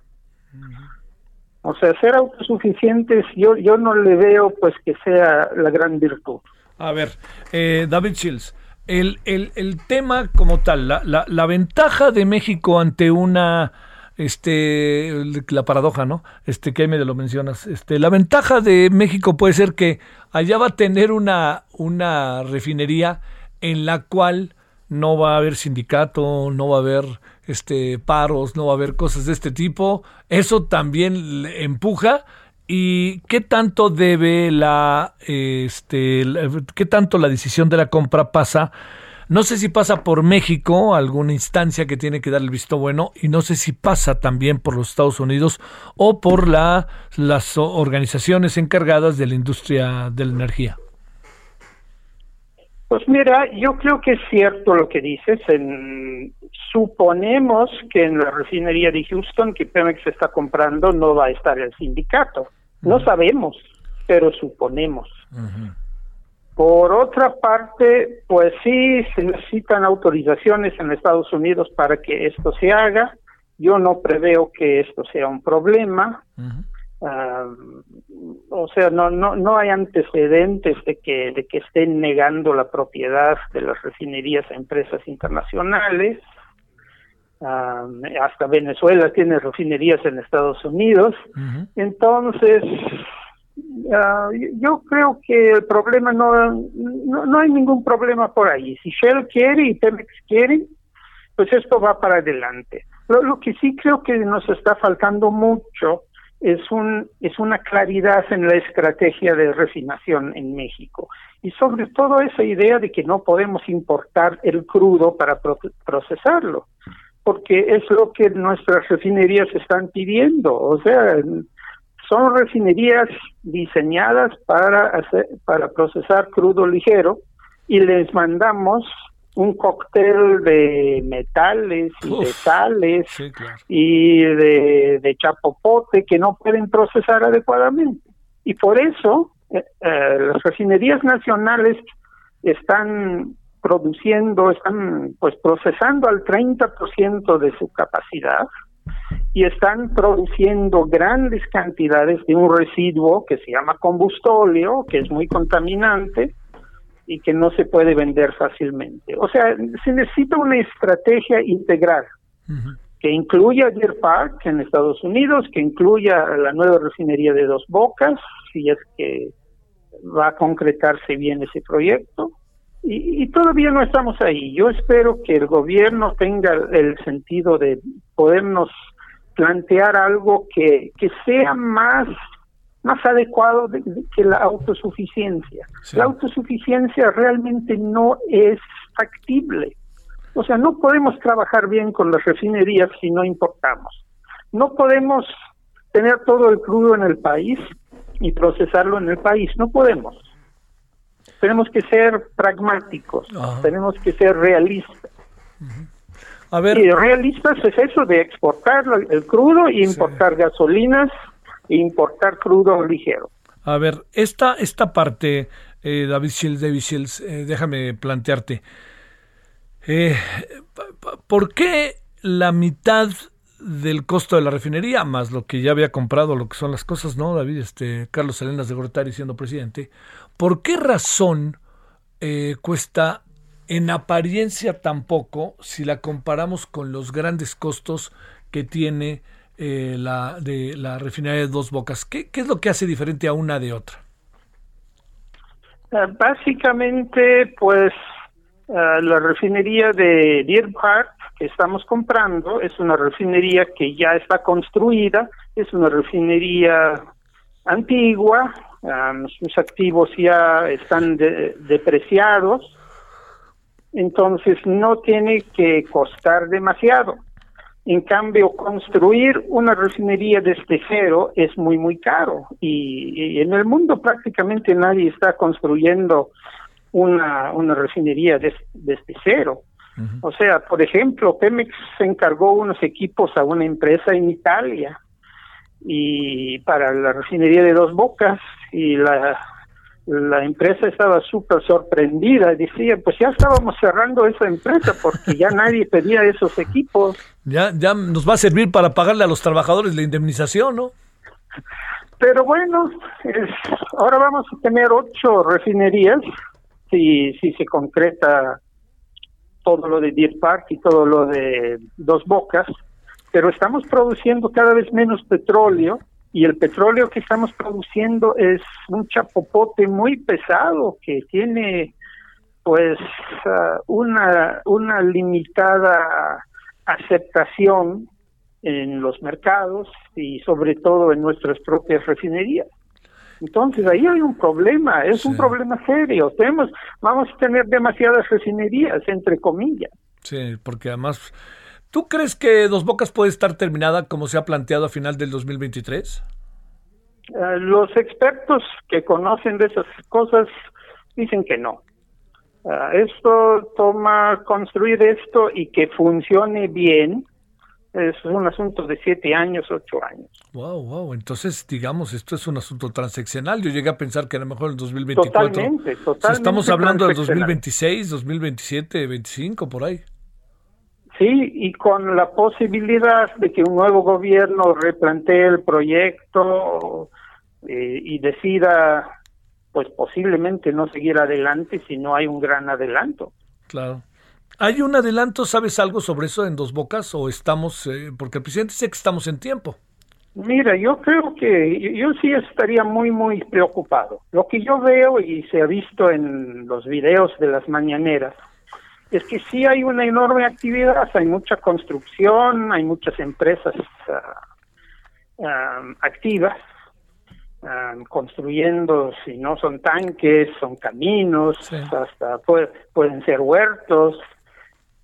O sea, ser autosuficientes, yo, yo no le veo pues que sea la gran virtud. A ver, eh, David Shields, el, el, el tema como tal, la, la, la ventaja de México ante una este la paradoja, ¿no? Este que medio lo mencionas. Este, la ventaja de México puede ser que allá va a tener una una refinería en la cual no va a haber sindicato, no va a haber este paros, no va a haber cosas de este tipo. Eso también empuja y qué tanto debe la este qué tanto la decisión de la compra pasa no sé si pasa por México, alguna instancia que tiene que dar el visto bueno, y no sé si pasa también por los Estados Unidos o por la, las organizaciones encargadas de la industria de la energía. Pues mira, yo creo que es cierto lo que dices. suponemos que en la refinería de Houston que Pemex está comprando no va a estar el sindicato. No sabemos, pero suponemos. Por otra parte, pues sí, se necesitan autorizaciones en Estados Unidos para que esto se haga. Yo no preveo que esto sea un problema. O sea, no, no, no hay antecedentes de que, de que estén negando la propiedad de las refinerías a empresas internacionales. Ah, hasta Venezuela tiene refinerías en Estados Unidos. Entonces, ah, yo creo que el problema no, no, hay ningún problema por ahí. Si Shell quiere y Pemex quiere, pues esto va para adelante. lo que sí creo que nos está faltando mucho es, un, es una claridad en la estrategia de refinación en México. Y sobre todo esa idea de que no podemos importar el crudo para procesarlo, porque es lo que nuestras refinerías están pidiendo. O sea, son refinerías diseñadas para, hacer, para procesar crudo ligero y les mandamos un cóctel de metales y de sales y de, chapopote que no pueden procesar adecuadamente. Y por eso eh, eh, las refinerías nacionales están produciendo, están pues procesando al 30% de su capacidad y están produciendo grandes cantidades de un residuo que se llama combustóleo, que es muy contaminante, y que no se puede vender fácilmente. O sea, se necesita una estrategia integral que incluya Deer Park en Estados Unidos, que incluya la nueva refinería de Dos Bocas, si es que va a concretarse bien ese proyecto. Y, y, todavía no estamos ahí. Yo espero que el gobierno tenga el sentido de podernos plantear algo que, que sea más más adecuado que la autosuficiencia. La autosuficiencia realmente no es factible. O sea, no podemos trabajar bien con las refinerías si no importamos. No podemos tener todo el crudo en el país y procesarlo en el país. No podemos. Tenemos que ser pragmáticos, tenemos que ser realistas. A ver. Y realistas es eso de exportar el crudo y importar gasolinas importar crudo ligero. A ver, esta, esta parte, eh, David Shields, David Shields, eh, déjame plantearte. Eh, ¿Por qué la mitad del costo de la refinería, más lo que ya había comprado, lo que son las cosas, ¿no, David? Este, Carlos Salinas de Gortari siendo presidente. ¿Por qué razón cuesta en apariencia tan poco si la comparamos con los grandes costos que tiene eh, la, de la refinería de Dos Bocas. ¿Qué, es lo que hace diferente a una de otra? Eh, básicamente, pues eh, la refinería de Deer Park que estamos comprando es una refinería que ya está construida, es una refinería antigua, sus activos ya están depreciados, entonces no tiene que costar demasiado. En cambio, construir una refinería desde cero es muy, muy caro. Y, en el mundo prácticamente nadie está construyendo una, una refinería desde cero. O sea, por ejemplo, Pemex se encargó unos equipos a una empresa en Italia y para la refinería de Dos Bocas y la la empresa estaba súper sorprendida, decía, pues ya estábamos cerrando esa empresa porque ya nadie pedía esos equipos. Ya, ya nos va a servir para pagarle a los trabajadores la indemnización, ¿no? Pero bueno, ahora vamos a tener ocho refinerías si, si se concreta todo lo de Deer Park y todo lo de Dos Bocas, pero estamos produciendo cada vez menos petróleo y el petróleo que estamos produciendo es un chapopote muy pesado que tiene pues ah, una una limitada aceptación en los mercados y sobre todo en nuestras propias refinerías. Entonces ahí hay un problema, es un problema serio. Tenemos, vamos a tener demasiadas refinerías, entre comillas. Sí, porque además ¿Tú crees que Dos Bocas puede estar terminada como se ha planteado a final del 2023? Eh, los expertos que conocen de esas cosas dicen que no. Eh, esto toma construir esto y que funcione bien. Es un asunto de siete años, ocho años. Wow, wow. Entonces, digamos, esto es un asunto transaccional. Yo llegué a pensar que a lo mejor en 2024. Totalmente, totalmente. estamos hablando de 2026, 2027, 25, por ahí. Sí, y con la posibilidad de que un nuevo gobierno replantee el proyecto eh, y decida pues posiblemente no seguir adelante si no hay un gran adelanto. Claro. ¿Hay un adelanto? ¿Sabes algo sobre eso en Dos Bocas? ¿O estamos, eh, porque el presidente dice que estamos en tiempo? Mira, yo creo que yo sí estaría muy, muy preocupado. Lo que yo veo y se ha visto en los videos de las mañaneras es que sí hay una enorme actividad, hay mucha construcción, hay muchas empresas ah, activas ah, construyendo, si no son tanques, son caminos, hasta pueden ser huertos,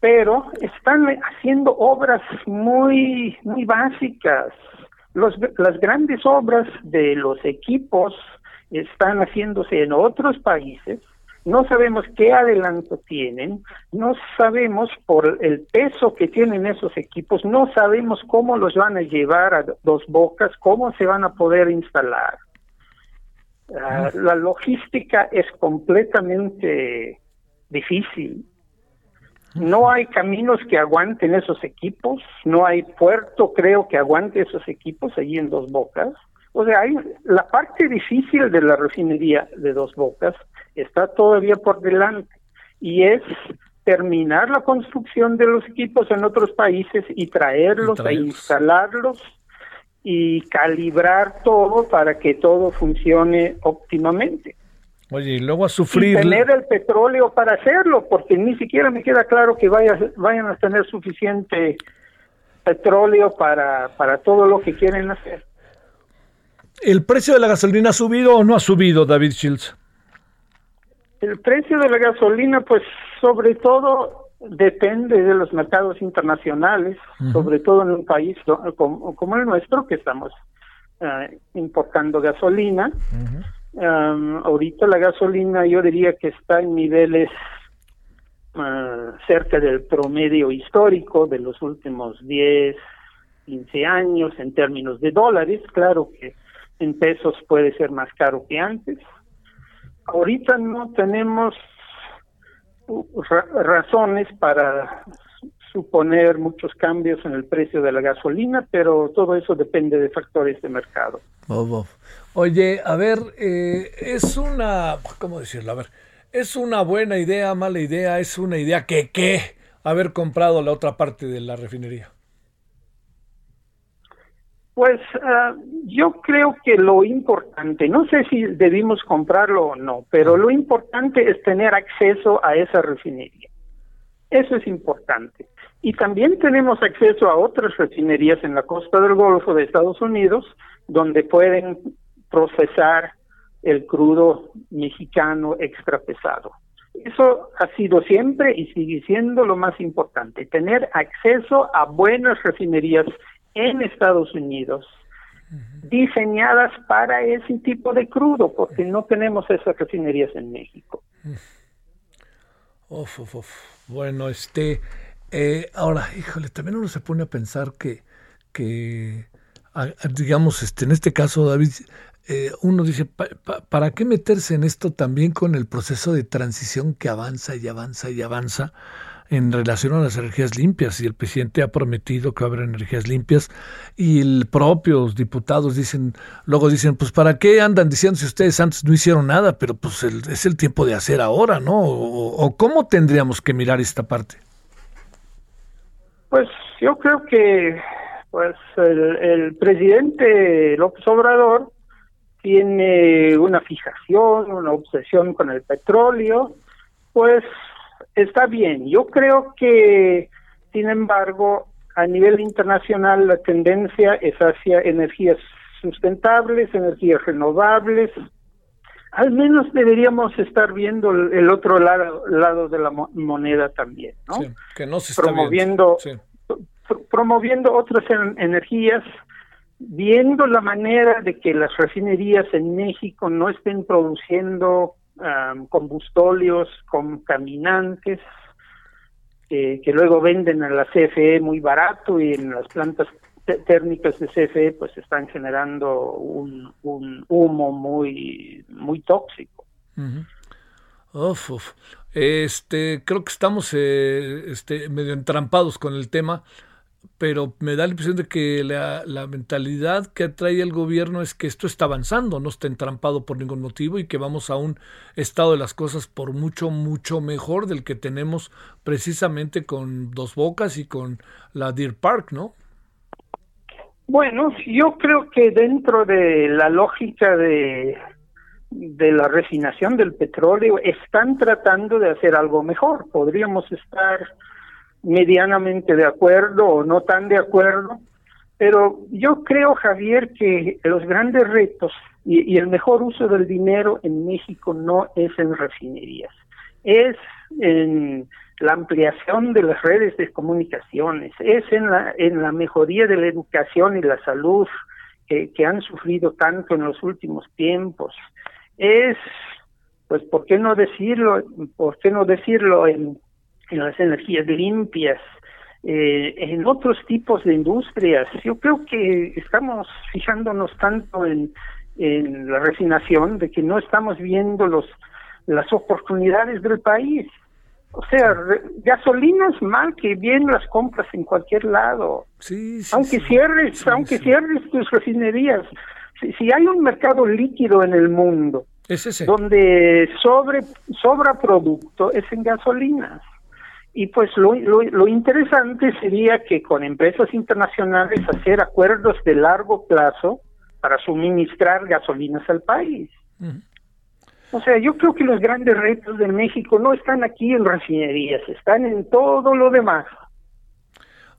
pero están haciendo obras muy, muy básicas. Los, las grandes obras de los equipos están haciéndose en otros países no sabemos qué adelanto tienen, no sabemos por el peso que tienen esos equipos, no sabemos cómo los van a llevar a dos bocas, cómo se van a poder instalar. Ah, la logística es completamente difícil. No hay caminos que aguanten esos equipos, no hay puerto, creo, que aguante esos equipos allí en Dos Bocas. O sea, hay la parte difícil de la refinería de Dos Bocas está todavía por delante y es terminar la construcción de los equipos en otros países y traerlos, e instalarlos y calibrar todo para que todo funcione óptimamente. Oye, y luego a sufrir. Y tener el petróleo para hacerlo, porque ni siquiera me queda claro que vaya, vayan a tener suficiente petróleo para, para todo lo que quieren hacer. ¿El precio de la gasolina ha subido o no ha subido, David Shields? El precio de la gasolina, pues sobre todo depende de los mercados internacionales, sobre todo en un país como, el nuestro, que estamos eh, importando gasolina. ahorita la gasolina yo diría que está en niveles uh, cerca del promedio histórico de los últimos 10, 15 años en términos de dólares. Claro que en pesos puede ser más caro que antes. Ahorita no tenemos razones para suponer muchos cambios en el precio de la gasolina, pero todo eso depende de factores de mercado. Oye, a ver, eh, es una, ¿cómo decirlo? A ver, es una buena idea, mala idea, es una idea que qué haber comprado la otra parte de la refinería. Pues ah, yo creo que lo importante, no sé si debimos comprarlo o no, pero lo importante es tener acceso a esa refinería. Eso es importante. Y también tenemos acceso a otras refinerías en la costa del Golfo de Estados Unidos, donde pueden procesar el crudo mexicano extra pesado. Eso ha sido siempre y sigue siendo lo más importante, tener acceso a buenas refinerías en Estados Unidos diseñadas para ese tipo de crudo, porque no tenemos esas refinerías en México. Bueno, este, eh, ahora, híjole, también uno se pone a pensar que, que digamos, este, en este caso, David, eh, uno dice, ¿para qué meterse en esto también con el proceso de transición que avanza y avanza y avanza? En relación a las energías limpias y el presidente ha prometido que va a haber energías limpias y el propios diputados dicen, luego dicen, pues ¿para qué andan diciendo si ustedes antes no hicieron nada? Pero pues es el tiempo de hacer ahora, ¿no? O, cómo tendríamos que mirar esta parte? Pues yo creo que pues el, el presidente López Obrador tiene una fijación, una obsesión con el petróleo, pues está bien. Yo creo que, sin embargo, a nivel internacional la tendencia es hacia energías sustentables, energías renovables. Al menos deberíamos estar viendo el otro lado, lado de la moneda también, ¿no? que no se está promoviendo, promoviendo otras energías, viendo la manera de que las refinerías en México no estén produciendo combustóleos contaminantes que luego venden a la CFE muy barato y en las plantas térmicas de CFE pues están generando un, humo muy muy tóxico. Este, creo que estamos eh, este, medio entrampados con el tema. Pero me da la impresión de que la, mentalidad que trae el gobierno es que esto está avanzando, no está entrampado por ningún motivo y que vamos a un estado de las cosas por mucho, mucho mejor del que tenemos precisamente con Dos Bocas y con la Deer Park, ¿no? Bueno, yo creo que dentro de la lógica de, de la refinación del petróleo están tratando de hacer algo mejor. Podríamos estar medianamente de acuerdo o no tan de acuerdo, pero yo creo, Javier, que los grandes retos y, el mejor uso del dinero en México no es en refinerías, es en la ampliación de las redes de comunicaciones, es en la, en la mejoría de la educación y la salud que, que han sufrido tanto en los últimos tiempos, es, pues, ¿por qué no decirlo? ¿Por qué no decirlo en en las energías limpias, eh, en otros tipos de industrias. Yo creo que estamos fijándonos tanto en, en la refinación de que no estamos viendo los las oportunidades del país. O sea, gasolinas mal que bien las compras en cualquier lado. Sí, sí, aunque sí. cierres, aunque cierres tus refinerías. Si, si hay un mercado líquido en el mundo Es ese. donde sobre sobra producto es en gasolinas. Y pues lo, lo, lo interesante sería que con empresas internacionales hacer acuerdos de largo plazo para suministrar gasolinas al país. O sea, yo creo que los grandes retos de México no están aquí en refinerías, están en todo lo demás.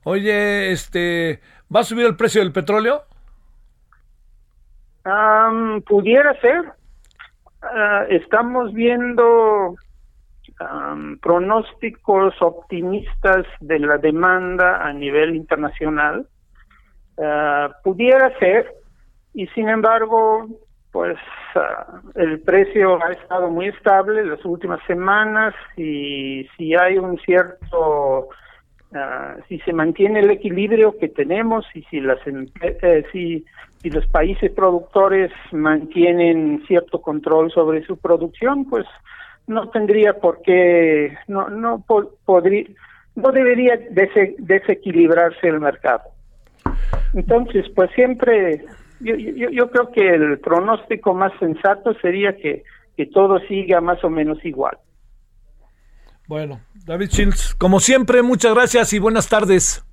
Oye, este, ¿va a subir el precio del petróleo? Am, pudiera ser. Ah, estamos viendo am, pronósticos optimistas de la demanda a nivel internacional. Ah, pudiera ser, y sin embargo, pues ah, el precio ha estado muy estable las últimas semanas y si hay un cierto Ah, si se mantiene el equilibrio que tenemos y si las eh, si, si los países productores mantienen cierto control sobre su producción pues no tendría por qué no no po- podría no debería dese- desequilibrarse el mercado entonces pues siempre yo, yo, yo creo que el pronóstico más sensato sería que que todo siga más o menos igual Bueno, David Shields, como siempre, muchas gracias y buenas tardes.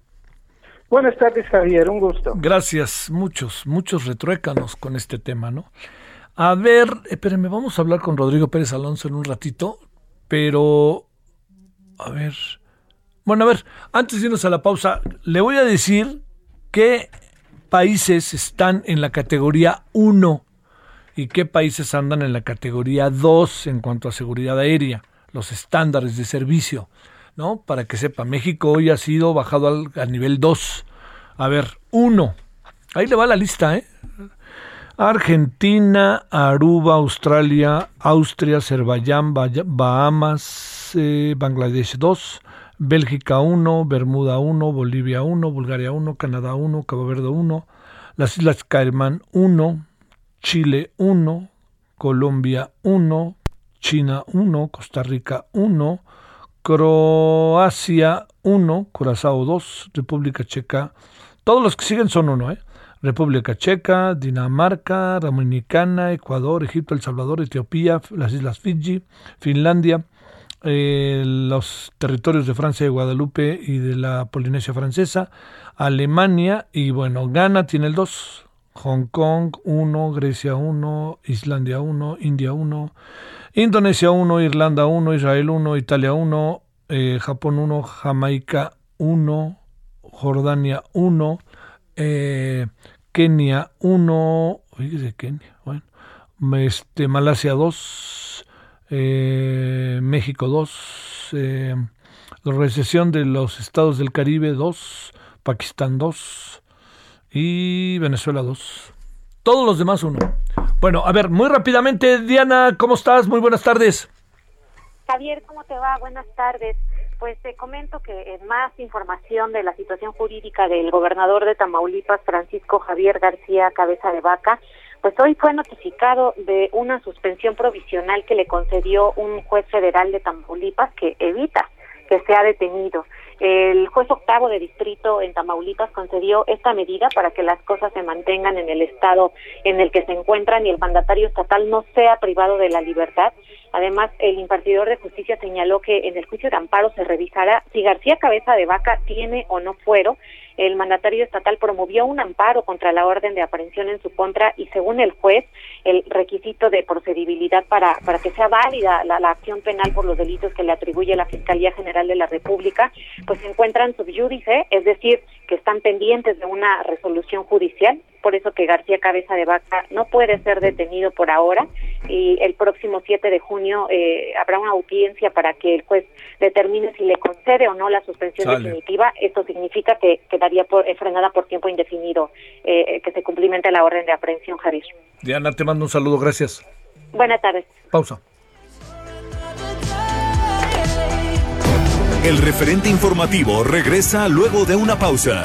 buenas tardes Javier un gusto Gracias, muchos, muchos retruécanos con este tema, ¿no? A ver, espérenme, vamos a hablar con Rodrigo Pérez Alonso en un ratito, pero, a ver, bueno, a ver, antes de irnos a la pausa, le voy a decir qué países están en la categoría 1 y qué países andan en la categoría 2 en cuanto a seguridad aérea, los estándares de servicio, ¿no? Para que sepa, México hoy ha sido bajado al, nivel 2. A ver, 1. Ahí le va la lista, ¿eh? Argentina, Aruba, Australia, Austria, Azerbaiyán, Bahamas, eh, Bangladesh 2, Bélgica 1, Bermuda 1, Bolivia 1, Bulgaria 1, Canadá 1, Cabo Verde 1, las Islas Caimán 1, Chile 1, Colombia 1, China 1, Costa Rica 1, Croacia 1, Curazao 2, República Checa. Todos los que siguen son 1, ¿eh? República Checa, Dinamarca, Dominicana, Ecuador, Egipto, El Salvador, Etiopía, las Islas Fiji, Finlandia, eh, los territorios de Francia y Guadalupe y de la Polinesia Francesa, Alemania y bueno, Ghana tiene el 2, Hong Kong 1, Grecia 1, Islandia 1, India 1, Indonesia 1, Irlanda 1, Israel 1, Italia 1, eh, Japón 1, Jamaica 1, Jordania 1, eh, Kenia 1, fíjese Kenia, bueno, este, Malasia 2, eh, México 2, eh, la recesión de los estados del Caribe 2, Pakistán 2 y Venezuela 2. Todos los demás 1. Bueno, a ver, muy rápidamente, Diana, ¿cómo estás? Muy buenas tardes. Javier, ¿cómo te va? Buenas tardes. Pues te comento que en más información de la situación jurídica del gobernador de Tamaulipas, Francisco Javier García Cabeza de Vaca, pues hoy fue notificado de una suspensión provisional que le concedió un juez federal de Tamaulipas que evita que sea detenido. El juez octavo de distrito en Tamaulipas concedió esta medida para que las cosas se mantengan en el estado en el que se encuentran y el mandatario estatal no sea privado de la libertad. Además, el impartidor de justicia señaló que en el juicio de amparo se revisará si García Cabeza de Vaca tiene o no fuero el mandatario estatal promovió un amparo contra la orden de aprehensión en su contra y según el juez, el requisito de procedibilidad para, para que sea válida la, acción penal por los delitos que le atribuye la Fiscalía General de la República, pues se encuentran subyúdice, es decir, que están pendientes de una resolución judicial por eso que García Cabeza de Vaca no puede ser detenido por ahora y el próximo 7 de junio eh, habrá una audiencia para que el juez determine si le concede o no la suspensión definitiva. Esto significa que quedaría por, eh, frenada por tiempo indefinido eh, que se cumplimente la orden de aprehensión, Javier. Diana, te mando un saludo, gracias. Buenas tardes. Pausa. El referente informativo regresa luego de una pausa.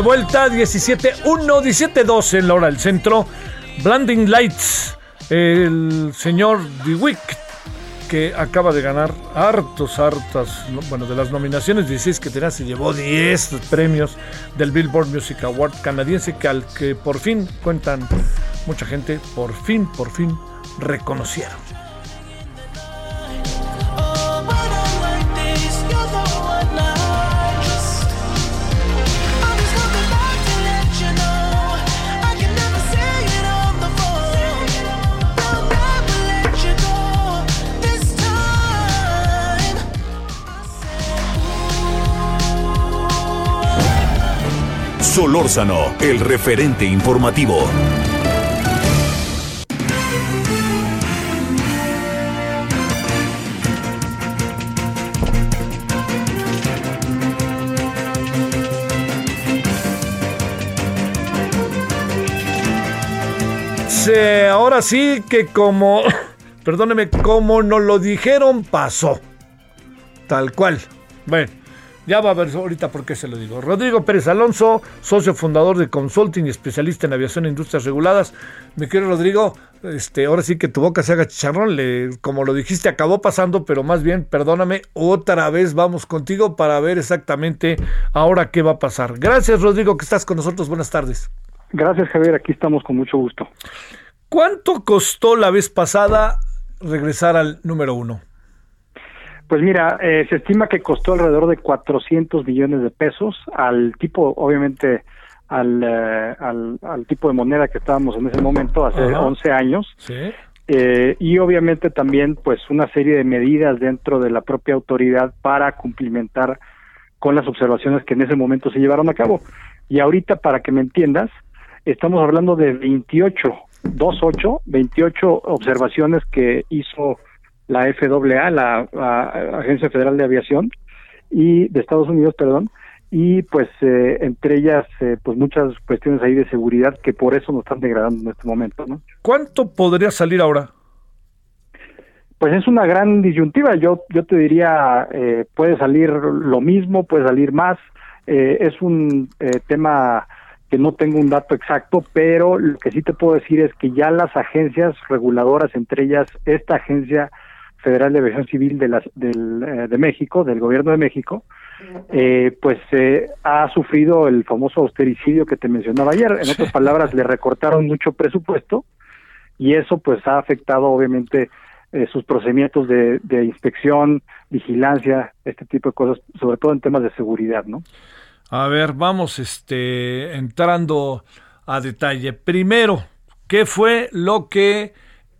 Vuelta, 17-1, 17-2 en la hora del centro. Blinding Lights, el señor DeWick, que acaba de ganar hartos, hartas, bueno, de las nominaciones 16 que tenía, se llevó 10 premios del Billboard Music Award canadiense, que al que por fin cuentan mucha gente, por fin, por fin reconocieron. Solórzano, el referente informativo. ahora sí que como, perdóneme, como nos lo dijeron, pasó. Tal cual. Bueno, ya va a ver ahorita por qué se lo digo. Rodrigo Pérez Alonso, socio fundador de Consulting y especialista en aviación e industrias reguladas. Mi querido Rodrigo, este, ahora sí que tu boca se haga chicharrón. Le, como lo dijiste, acabó pasando, pero más bien, perdóname, otra vez vamos contigo para ver exactamente ahora qué va a pasar. Gracias, Rodrigo, que estás con nosotros. Buenas tardes. Gracias, Javier. Aquí estamos con mucho gusto. ¿Cuánto costó la vez pasada regresar al número uno? Pues mira, eh, se estima que costó alrededor de 400 millones de pesos al tipo, obviamente, al, eh, al, tipo de moneda que estábamos en ese momento, hace 11 años. ¿Sí? Eh, y obviamente también, pues, una serie de medidas dentro de la propia autoridad para cumplimentar con las observaciones que en ese momento se llevaron a cabo. Y ahorita, para que me entiendas, estamos hablando de 28 2.8, 28 observaciones que hizo la FAA, la, Agencia Federal de Aviación, y de Estados Unidos, perdón, y pues eh, entre ellas eh, pues muchas cuestiones ahí de seguridad que por eso nos están degradando en este momento, ¿no? ¿Cuánto podría salir ahora? Pues es una gran disyuntiva. Yo yo te diría eh, puede salir lo mismo, puede salir más. es un tema que no tengo un dato exacto, pero lo que sí te puedo decir es que ya las agencias reguladoras, entre ellas esta agencia Federal de Aviación Civil de, las, del, eh, de México, del Gobierno de México, eh, pues eh, ha sufrido el famoso austericidio que te mencionaba ayer. En otras palabras, le recortaron mucho presupuesto y eso pues ha afectado obviamente sus procedimientos de, de, inspección, vigilancia, este tipo de cosas, sobre todo en temas de seguridad, ¿no? A ver, vamos este, entrando a detalle. Primero, ¿qué fue lo que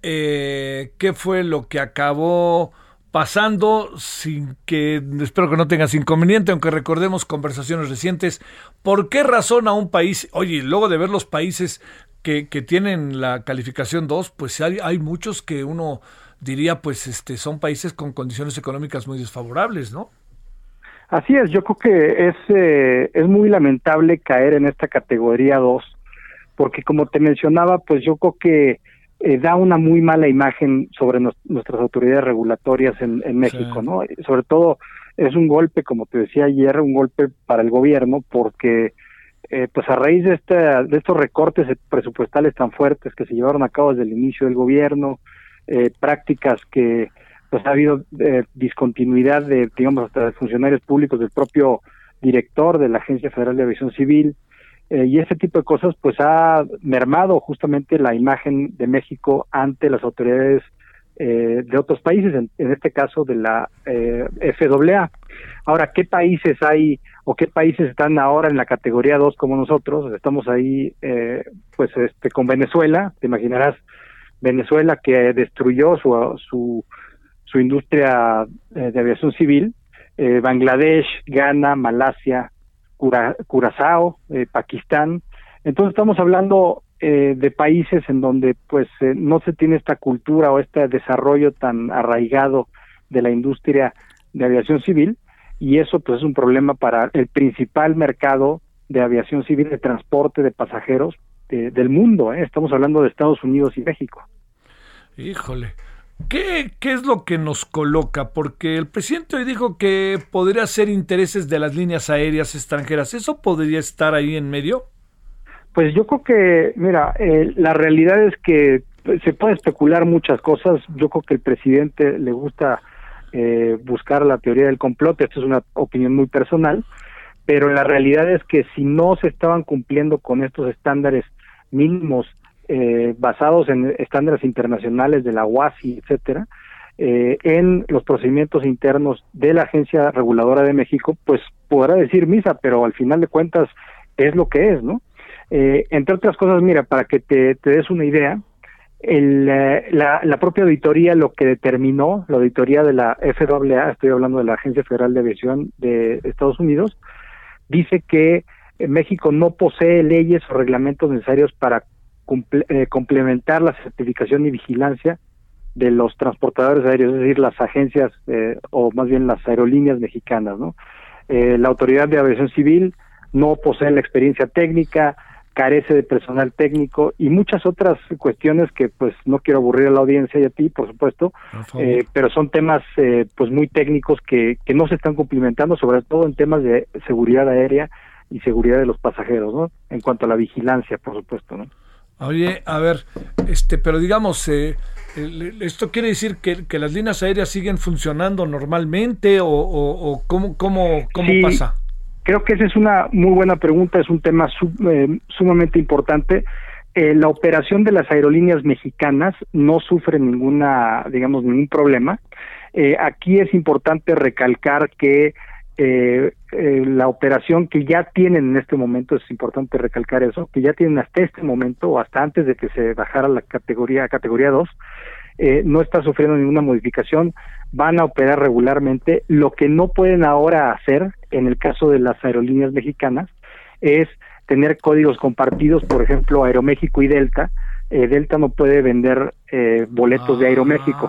eh, qué fue lo que acabó pasando sin que, espero que no tengas inconveniente, aunque recordemos conversaciones recientes, ¿por qué razón a un país, oye, luego de ver los países que, tienen la calificación 2, pues hay, hay muchos que uno diría, pues este, son países con condiciones económicas muy desfavorables, ¿no? Así es, yo creo que es, eh, es muy lamentable caer en esta categoría 2, porque como te mencionaba, pues yo creo que eh, da una muy mala imagen sobre nuestras autoridades regulatorias en, México, ¿no? Sobre todo es un golpe, como te decía ayer, un golpe para el gobierno porque eh, pues a raíz de, este, de estos recortes presupuestales tan fuertes que se llevaron a cabo desde el inicio del gobierno, eh, prácticas que pues ha habido discontinuidad de, digamos, hasta de funcionarios públicos del propio director de la Agencia Federal de Aviación Civil, eh, y ese tipo de cosas pues ha mermado justamente la imagen de México ante las autoridades eh, de otros países, en, este caso de la eh, FAA. Ahora, ¿qué países hay o qué países están ahora en la categoría 2 como nosotros? Estamos ahí eh, pues este con Venezuela, te imaginarás Venezuela que destruyó su, su, su industria de aviación civil, Bangladesh, Ghana, Malasia, Curazao, eh, Pakistán. Entonces estamos hablando eh, de países en donde pues eh, no se tiene esta cultura o este desarrollo tan arraigado de la industria de aviación civil y eso pues es un problema para el principal mercado de aviación civil de transporte de pasajeros del mundo. Estamos hablando de Estados Unidos y México. Híjole, ¿Qué, ¿Qué, es lo que nos coloca? Porque el presidente hoy dijo que podría ser intereses de las líneas aéreas extranjeras. ¿Eso podría estar ahí en medio? Pues yo creo que, mira, eh, la realidad es que se puede especular muchas cosas. Yo creo que el presidente le gusta eh, buscar la teoría del complot. Esto es una opinión muy personal. Pero la realidad es que si no se estaban cumpliendo con estos estándares mínimos eh, basados en estándares internacionales de la UASI, etcétera, eh, en los procedimientos internos de la Agencia Reguladora de México, pues podrá decir misa, pero al final de cuentas es lo que es, ¿no? Eh, entre otras cosas, mira, para que te, des una idea, el, la, la, propia auditoría lo que determinó, la auditoría de la FAA, estoy hablando de la Agencia Federal de Aviación de Estados Unidos, dice que México no posee leyes o reglamentos necesarios para eh, complementar la certificación y vigilancia de los transportadores aéreos, es decir, las agencias eh, o más bien las aerolíneas mexicanas. ¿no? Eh, la Autoridad de Aviación Civil no posee la experiencia técnica, carece de personal técnico y muchas otras cuestiones que pues no quiero aburrir a la audiencia y a ti, por supuesto, pero son temas pues muy técnicos que, que no se están cumplimentando, sobre todo en temas de seguridad aérea y seguridad de los pasajeros, ¿no? En cuanto a la vigilancia, por supuesto, ¿no? Oye, a ver, este, pero digamos, eh, ¿esto quiere decir que, las líneas aéreas siguen funcionando normalmente o, o, cómo, cómo, cómo pasa? Creo que esa es una muy buena pregunta, es un tema eh, sumamente importante. Eh, la operación de las aerolíneas mexicanas no sufre ninguna, digamos, ningún problema. aquí es importante recalcar que eh, eh, la operación que ya tienen en este momento, es importante recalcar eso, que ya tienen hasta este momento o hasta antes de que se bajara la categoría categoría 2, eh, no está sufriendo ninguna modificación, van a operar regularmente. Lo que no pueden ahora hacer, en el caso de las aerolíneas mexicanas, es tener códigos compartidos, por ejemplo, Aeroméxico y Delta, eh, Delta no puede vender eh, boletos de Aeroméxico,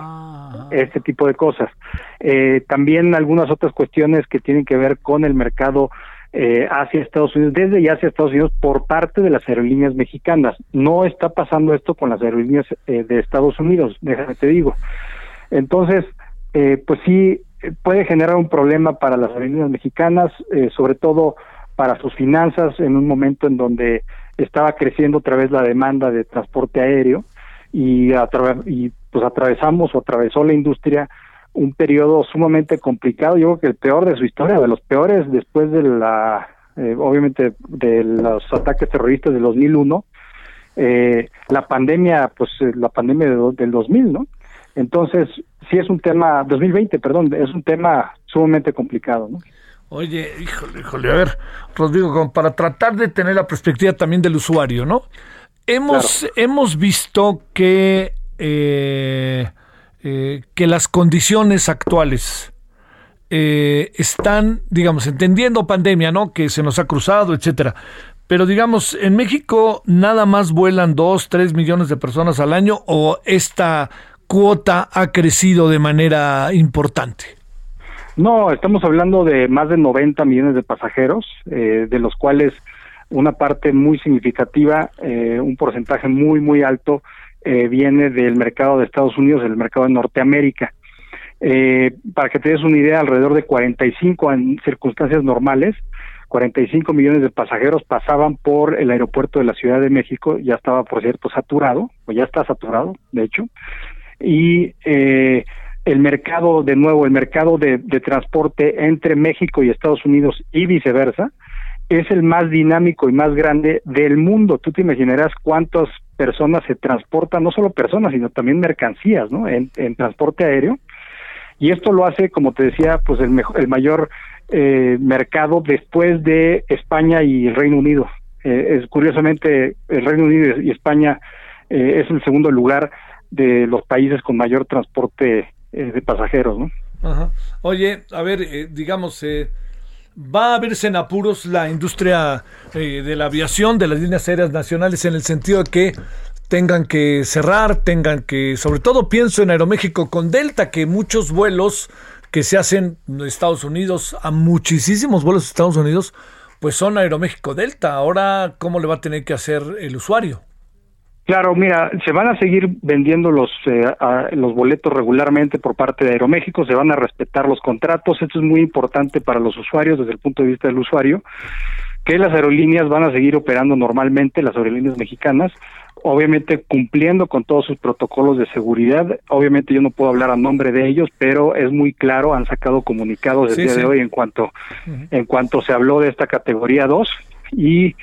Ah. este tipo de cosas. Eh, también algunas otras cuestiones que tienen que ver con el mercado eh, hacia Estados Unidos, desde y hacia Estados Unidos por parte de las aerolíneas mexicanas. No está pasando esto con las aerolíneas eh, de Estados Unidos, déjame te digo. Entonces, eh, pues sí, puede generar un problema para las aerolíneas mexicanas, eh, sobre todo para sus finanzas en un momento en donde estaba creciendo otra vez la demanda de transporte aéreo y, y pues atravesamos o atravesó la industria un periodo sumamente complicado, yo creo que el peor de su historia, de los peores después de la, eh, obviamente, de los ataques terroristas del 2001, eh, la pandemia, pues eh, la pandemia de del 2000, ¿no? Entonces, sí es un tema, 2020, perdón, es un tema sumamente complicado, ¿no? Oye, híjole, híjole, a ver, Rodrigo, para tratar de tener la perspectiva también del usuario, ¿no? Hemos, hemos visto que, eh, eh, que las condiciones actuales eh, están, digamos, entendiendo pandemia, ¿no? Que se nos ha cruzado, etcétera. Pero digamos, en México nada más vuelan dos, tres millones de personas al año o esta cuota ha crecido de manera importante. No, estamos hablando de más de 90 millones de pasajeros, eh, de los cuales una parte muy significativa, eh, un porcentaje muy, muy alto, eh, viene del mercado de Estados Unidos, del mercado de Norteamérica. Eh, para que te des una idea, alrededor de 45 en circunstancias normales, 45 millones de pasajeros pasaban por el aeropuerto de la Ciudad de México, ya estaba, por cierto, saturado, o ya está saturado, de hecho, y el mercado, de nuevo, el mercado de transporte entre México y Estados Unidos y viceversa, es el más dinámico y más grande del mundo. Tú te imaginarás cuántas personas se transportan, no solo personas, sino también mercancías, ¿no? En, en transporte aéreo. Y esto lo hace, como te decía, pues el, mejor, el mayor eh, mercado después de España y el Reino Unido. Eh, es curiosamente el Reino Unido y España eh, es el segundo lugar de los países con mayor transporte de pasajeros, ¿no? Ajá. Oye, a ver, digamos, ¿va a verse en apuros la industria eh, de la aviación, de las líneas aéreas nacionales, en el sentido de que tengan que cerrar, tengan que, sobre todo pienso en Aeroméxico con Delta, que muchos vuelos que se hacen en Estados Unidos, a muchísimos vuelos de Estados Unidos, pues son Aeroméxico Delta. Ahora, ¿cómo le va a tener que hacer el usuario? Claro, mira, se van a seguir vendiendo los eh, a- los boletos regularmente por parte de Aeroméxico, se van a respetar los contratos, esto es muy importante para los usuarios desde el punto de vista del usuario, que las aerolíneas van a seguir operando normalmente, las aerolíneas mexicanas, obviamente cumpliendo con todos sus protocolos de seguridad, obviamente yo no puedo hablar a nombre de ellos, pero es muy claro, han sacado comunicados el Sí, día sí. de hoy en cuanto en cuanto se habló de esta categoría 2 y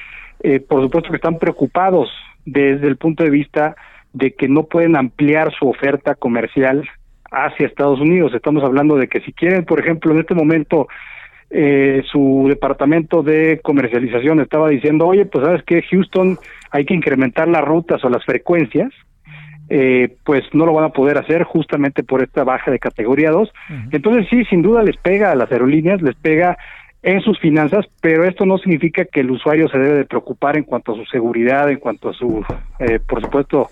eh, por supuesto que están preocupados desde el punto de vista de que no pueden ampliar su oferta comercial hacia Estados Unidos. Estamos hablando de que si quieren, por ejemplo, en este momento eh, su departamento de comercialización estaba diciendo, oye, pues sabes que Houston hay que incrementar las rutas o las frecuencias, eh, pues no lo van a poder hacer justamente por esta baja de categoría 2. Entonces sí, sin duda les pega a las aerolíneas, les pega en sus finanzas, pero esto no significa que el usuario se debe de preocupar en cuanto a su seguridad, en cuanto a su, eh, por supuesto,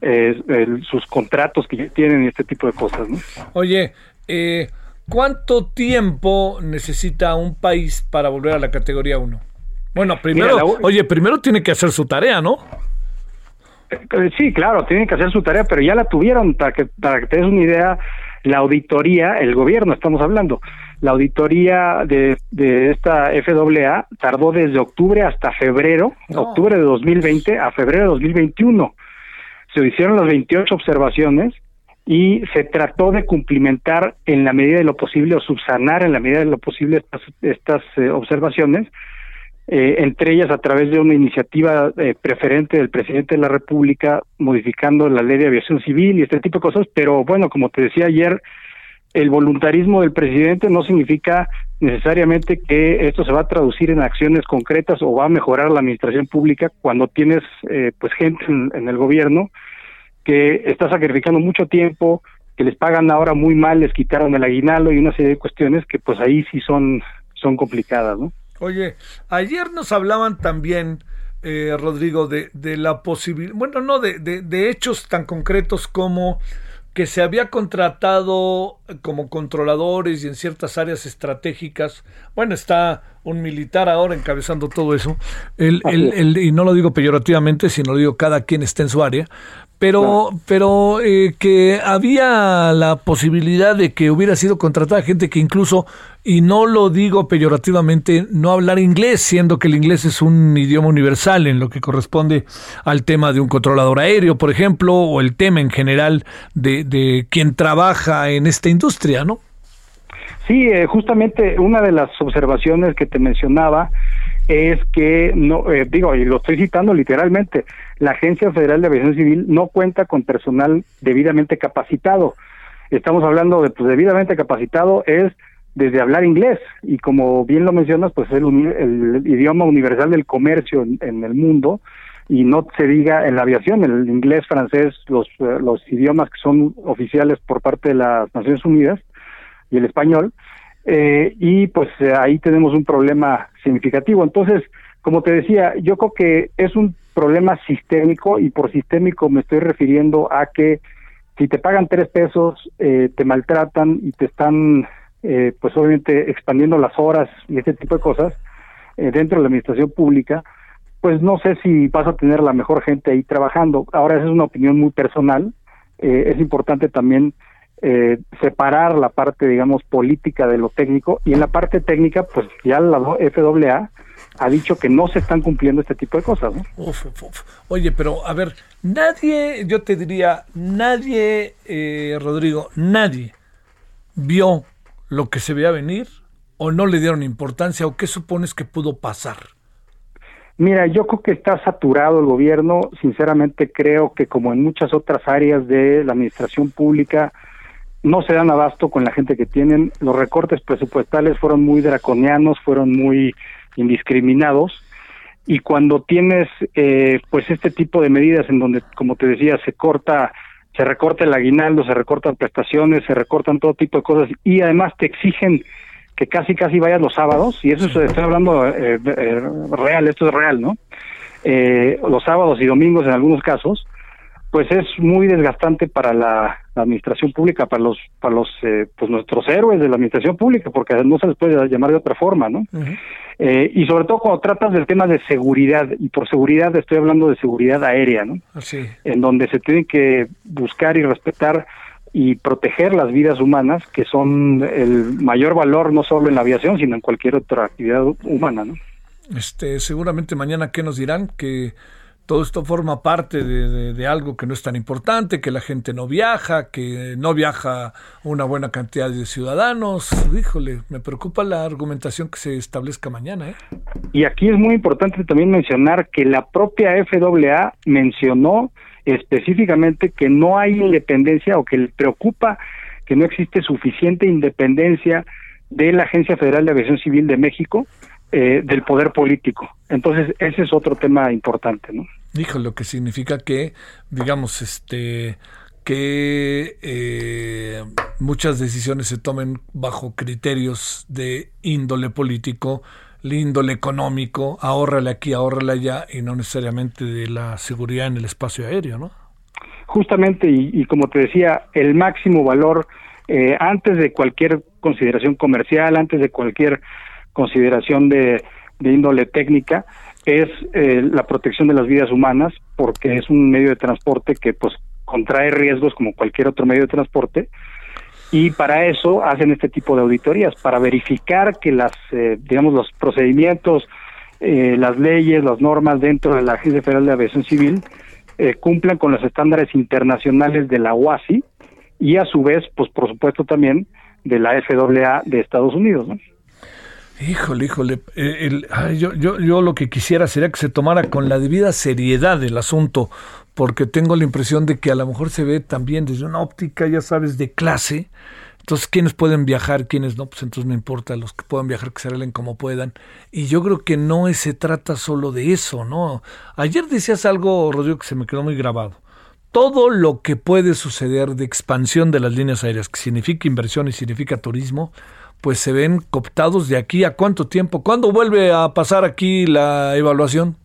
eh, el- sus contratos que ya tienen y este tipo de cosas, ¿no? Oye, eh, ¿cuánto tiempo necesita un país para volver a la categoría 1? Bueno, primero, Mira, la u- oye, primero tiene que hacer su tarea, ¿no? Eh, Sí, claro, tienen que hacer su tarea, pero ya la tuvieron, para que, para que te des una idea, la auditoría, el gobierno estamos hablando, la auditoría de, de esta FAA tardó desde octubre hasta febrero, No. octubre de 2020 a febrero de 2021. Se hicieron las 28 observaciones y se trató de cumplimentar en la medida de lo posible o subsanar en la medida de lo posible estas, estas eh, observaciones eh, entre ellas a través de una iniciativa eh, preferente del presidente de la República, modificando la ley de aviación civil y este tipo de cosas, pero bueno, como te decía ayer, el voluntarismo del presidente no significa necesariamente que esto se va a traducir en acciones concretas o va a mejorar la administración pública cuando tienes eh, pues gente en, el gobierno que está sacrificando mucho tiempo, que les pagan ahora muy mal, les quitaron el aguinaldo y una serie de cuestiones que pues ahí sí son son complicadas, ¿no? Oye, ayer nos hablaban también eh, Rodrigo, de, de la posibilidad, bueno, no, de, de, de hechos tan concretos como que se había contratado como controladores y en ciertas áreas estratégicas. Bueno, está un militar ahora encabezando todo eso. El, el, el, y no lo digo peyorativamente, sino lo digo cada quien está en su área pero, pero eh, que había la posibilidad de que hubiera sido contratada gente que incluso, y no lo digo peyorativamente, no hablar inglés, siendo que el inglés es un idioma universal en lo que corresponde al tema de un controlador aéreo, por ejemplo, o el tema en general de, de quien trabaja en esta industria, ¿no? Sí, eh, justamente una de las observaciones que te mencionaba es que, no eh, digo, y lo estoy citando literalmente, la Agencia Federal de Aviación Civil no cuenta con personal debidamente capacitado. Estamos hablando de pues, debidamente capacitado es desde hablar inglés. Y como bien lo mencionas, pues es el, idioma universal del comercio en, el mundo. Y no se diga en la aviación, el inglés, francés, los, eh, los idiomas que son oficiales por parte de las Naciones Unidas y el español, eh, y pues eh, ahí tenemos un problema significativo. Entonces, como te decía, yo creo que es un problema sistémico y por sistémico me estoy refiriendo a que si te pagan tres pesos, eh, te maltratan y te están, eh, pues obviamente, expandiendo las horas y ese tipo de cosas eh, dentro de la administración pública, pues no sé si vas a tener la mejor gente ahí trabajando. Ahora, esa es una opinión muy personal. es importante también eh, separar la parte, digamos, política de lo técnico y en la parte técnica, pues ya la FAA ha dicho que no se están cumpliendo este tipo de cosas. Oye, pero a ver, nadie, yo te diría, nadie, eh, Rodrigo, nadie vio lo que se veía venir o no le dieron importancia o qué supones que pudo pasar. Mira, yo creo que está saturado el gobierno. Sinceramente creo que como en muchas otras áreas de la administración pública, no se dan abasto con la gente que tienen. Los recortes presupuestales fueron muy draconianos, fueron muy indiscriminados. Y cuando tienes eh, pues este tipo de medidas en donde, como te decía, se corta, se recorta el aguinaldo, se recortan prestaciones, se recortan todo tipo de cosas y además te exigen que casi casi vayas los sábados, y eso estoy hablando eh, eh, real, esto es real, ¿no? los sábados y domingos en algunos casos, pues es muy desgastante para la, administración pública, para los, para los, eh, pues nuestros héroes de la administración pública, porque no se les puede llamar de otra forma, ¿no? eh, y sobre todo cuando tratas del tema de seguridad, y por seguridad estoy hablando de seguridad aérea, ¿no? Así. En donde se tienen que buscar y respetar y proteger las vidas humanas, que son el mayor valor no solo en la aviación, sino en cualquier otra actividad humana, ¿no? Este, seguramente mañana, ¿qué nos dirán? Que todo esto forma parte de, algo que no es tan importante, que la gente no viaja, que no viaja una buena cantidad de ciudadanos. Híjole, me preocupa la argumentación que se establezca mañana. ¿eh? Y aquí es muy importante también mencionar que la propia FAA mencionó específicamente que no hay independencia o que le preocupa que no existe suficiente independencia de la Agencia Federal de Aviación Civil de México eh, del poder político. Entonces, ese es otro tema importante, ¿no? Dijo lo que significa que, digamos, este que eh, muchas decisiones se tomen bajo criterios de índole político, índole económico, ahórrale aquí, ahórrale allá, y no necesariamente de la seguridad en el espacio aéreo, ¿no? Justamente, y, como te decía, el máximo valor, eh, antes de cualquier consideración comercial, antes de cualquier consideración de, índole técnica es eh, la protección de las vidas humanas porque es un medio de transporte que pues contrae riesgos como cualquier otro medio de transporte y para eso hacen este tipo de auditorías para verificar que las eh, digamos los procedimientos eh, las leyes las normas dentro de la Agencia Federal de Aviación Civil cumplan con los estándares internacionales de la OASI y a su vez pues por supuesto también de la FAA de Estados Unidos ¿no? Híjole, híjole. Eh, yo, yo, yo lo que quisiera sería que se tomara con la debida seriedad el asunto, porque tengo la impresión de que a lo mejor se ve también desde una óptica, ya sabes, de clase. Entonces, ¿quiénes pueden viajar? ¿Quiénes no? Pues entonces no importa, los que puedan viajar que se arreglen como puedan. Y yo creo que no se trata solo de eso, ¿no? Ayer decías algo, Rodrigo, que se me quedó muy grabado. Todo lo que puede suceder de expansión de las líneas aéreas, que significa inversión y significa turismo, pues se ven cooptados de aquí a cuánto tiempo. ¿Cuándo vuelve a pasar aquí la evaluación?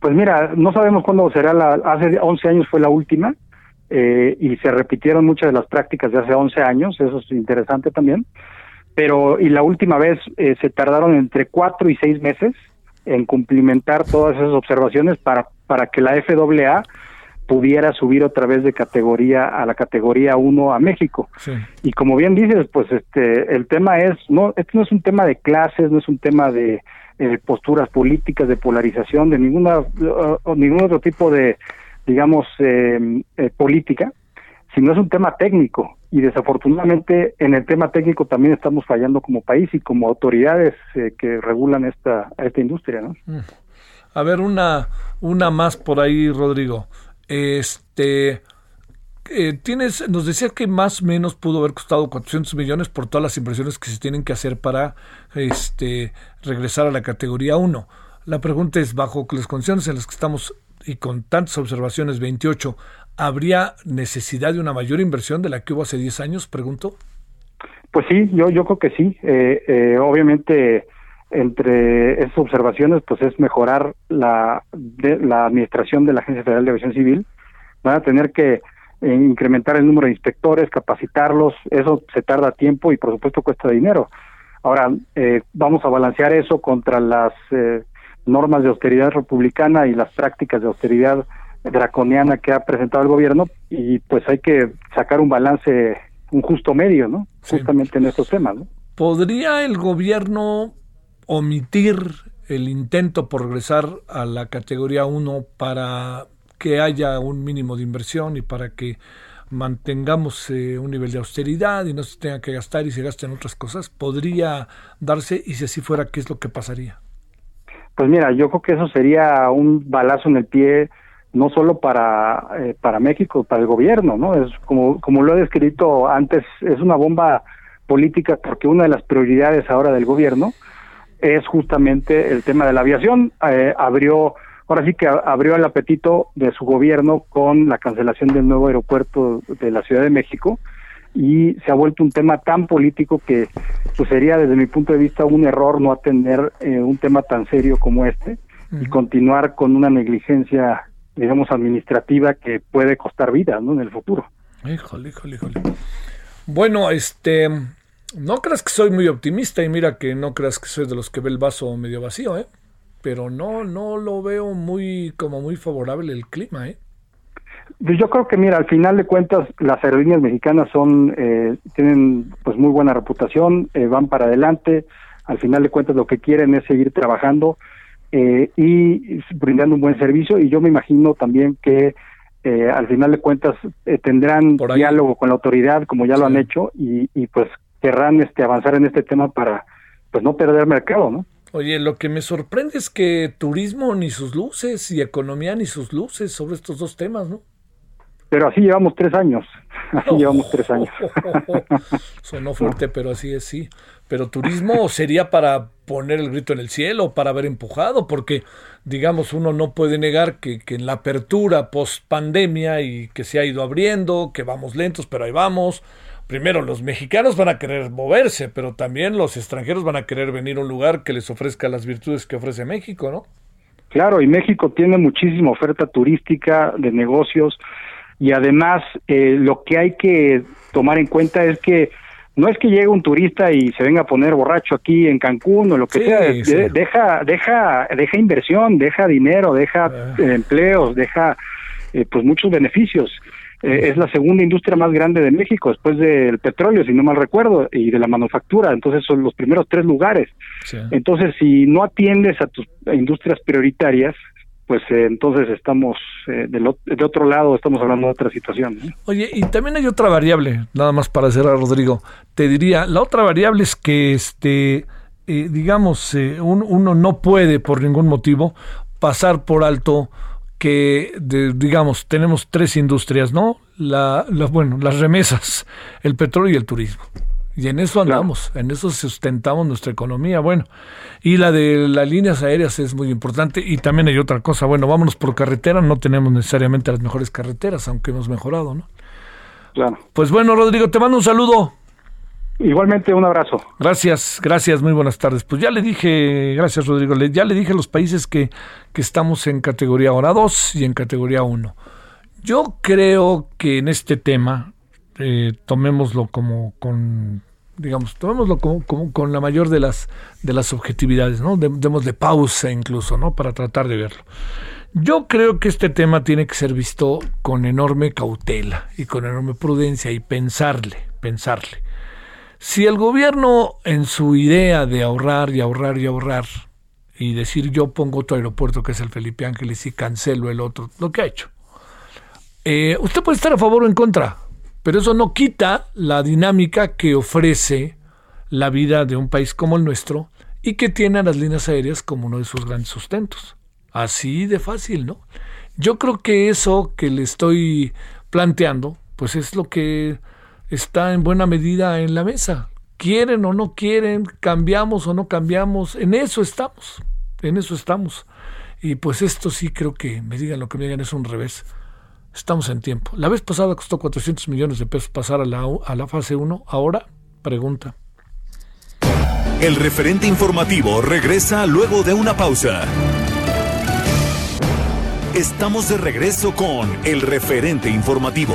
Pues mira, no sabemos cuándo será la, hace 11 años fue la última, eh, y se repitieron muchas de las prácticas de hace 11 años, eso es interesante también, pero y la última vez eh, se tardaron entre 4 y 6 meses en cumplimentar todas esas observaciones para, para que la FAA pudiera subir otra vez de categoría a la categoría 1 a México. Y como bien dices, pues este el tema es no este no es un tema de clases, no es un tema de eh, posturas políticas, de polarización, de ninguna uh, ningún otro tipo de digamos eh, eh, política, sino es un tema técnico y desafortunadamente en el tema técnico también estamos fallando como país y como autoridades que regulan esta esta industria, ¿no? Mm. A ver una una más por ahí, Rodrigo. Este, eh, tienes, nos decía que más o menos pudo haber costado 400 millones por todas las inversiones que se tienen que hacer para este, regresar a la categoría 1. La pregunta es, bajo las condiciones en las que estamos y con tantas observaciones, 28, ¿habría necesidad de una mayor inversión de la que hubo hace 10 años? Pregunto. Pues sí, yo, yo creo que sí. Eh, eh, obviamente entre esas observaciones pues es mejorar la, de, la administración de la Agencia Federal de Aviación Civil. Van a tener que eh, incrementar el número de inspectores, capacitarlos, eso se tarda tiempo y por supuesto cuesta dinero. Ahora, eh, vamos a balancear eso contra las eh, normas de austeridad republicana y las prácticas de austeridad draconiana que ha presentado el gobierno y pues hay que sacar un balance, un justo medio, ¿no? Justamente en estos temas, ¿no? ¿Podría el gobierno omitir el intento por regresar a la categoría 1 para que haya un mínimo de inversión y para que mantengamos eh, un nivel de austeridad y no se tenga que gastar y se gasten otras cosas, podría darse y si así fuera, ¿qué es lo que pasaría? Pues mira, yo creo que eso sería un balazo en el pie no solo para eh, para México, para el gobierno, ¿no? Es como como lo he descrito antes, es una bomba política porque una de las prioridades ahora del gobierno es justamente el tema de la aviación. Eh, abrió, ahora sí que abrió el apetito de su gobierno con la cancelación del nuevo aeropuerto de la Ciudad de México y se ha vuelto un tema tan político que pues sería desde mi punto de vista un error no atender eh, un tema tan serio como este y continuar con una negligencia digamos administrativa que puede costar vida ¿no? en el futuro. Híjole, híjole, híjole. Bueno, este no creas que soy muy optimista y mira que no creas que soy de los que ve el vaso medio vacío, ¿eh? Pero no, no lo veo muy, como muy favorable el clima, ¿eh? Pues yo creo que mira, al final de cuentas las aerolíneas mexicanas son, eh, tienen pues muy buena reputación, eh, van para adelante, al final de cuentas lo que quieren es seguir trabajando eh, y brindando un buen servicio y yo me imagino también que eh, al final de cuentas eh, tendrán diálogo con la autoridad como ya lo han hecho y, y pues querrán este, avanzar en este tema para pues no perder mercado, ¿no? Oye, lo que me sorprende es que turismo ni sus luces y economía ni sus luces sobre estos dos temas, ¿no? Pero así llevamos tres años, así llevamos tres años. Sonó fuerte, pero así es, sí. Pero turismo sería para poner el grito en el cielo, para haber empujado, porque, digamos, uno no puede negar que, que en la apertura post pandemia y que se ha ido abriendo, que vamos lentos, pero ahí vamos, primero los mexicanos van a querer moverse, pero también los extranjeros van a querer venir a un lugar que les ofrezca las virtudes que ofrece México, ¿no? Claro, y México tiene muchísima oferta turística de negocios y además eh, lo que hay que tomar en cuenta es que no es que llegue un turista y se venga a poner borracho aquí en Cancún o lo que sea, deja deja deja inversión, deja dinero, deja ah. empleos, deja eh, pues muchos beneficios. Eh, es la segunda industria más grande de México, después del petróleo, si no mal recuerdo, y de la manufactura. Entonces son los primeros tres lugares. Entonces, si no atiendes a tus industrias prioritarias, pues eh, entonces estamos eh, del, otro lado, estamos hablando de otra situación. Oye, y también hay otra variable, nada más para cerrar, Rodrigo. Te diría, la otra variable es que, este, digamos, uno no puede por ningún motivo pasar por alto que, digamos, tenemos tres industrias, ¿no? La, bueno, las remesas, el petróleo y el turismo. Y en eso andamos, en eso sustentamos nuestra economía. Bueno, y la de las líneas aéreas es muy importante. Y también hay otra cosa, bueno, vámonos por carretera, no tenemos necesariamente las mejores carreteras, aunque hemos mejorado, ¿no? Claro. Pues bueno, Rodrigo, te mando un saludo. Igualmente, un abrazo. Gracias, gracias, muy buenas tardes. Pues ya le dije, gracias Rodrigo, ya le dije a los países que, que estamos en categoría ahora 2 y en categoría 1. Yo creo que en este tema, eh, tomémoslo como con, digamos, tomémoslo como, con la mayor de las, de las objetividades, ¿no? Démosle pausa incluso, ¿no? Para tratar de verlo. Yo creo que este tema tiene que ser visto con enorme cautela y con enorme prudencia y pensarle, pensarle. Si el gobierno en su idea de ahorrar y ahorrar y ahorrar y decir yo pongo otro aeropuerto que es el Felipe Ángeles y cancelo el otro, lo que ha hecho. Eh, usted puede estar a favor o en contra, pero eso no quita la dinámica que ofrece la vida de un país como el nuestro y que tiene a las líneas aéreas como uno de sus grandes sustentos. Así de fácil, ¿no? Yo creo que eso que le estoy planteando, pues es lo que está en buena medida en la mesa. Quieren o no quieren, cambiamos o no cambiamos, en eso estamos, en eso estamos. Y pues esto sí creo que me digan lo que me digan es un revés. Estamos en tiempo. La vez pasada costó 400 millones de pesos pasar a la, a la fase 1. Ahora, pregunta. El referente informativo regresa luego de una pausa. Estamos de regreso con el referente informativo.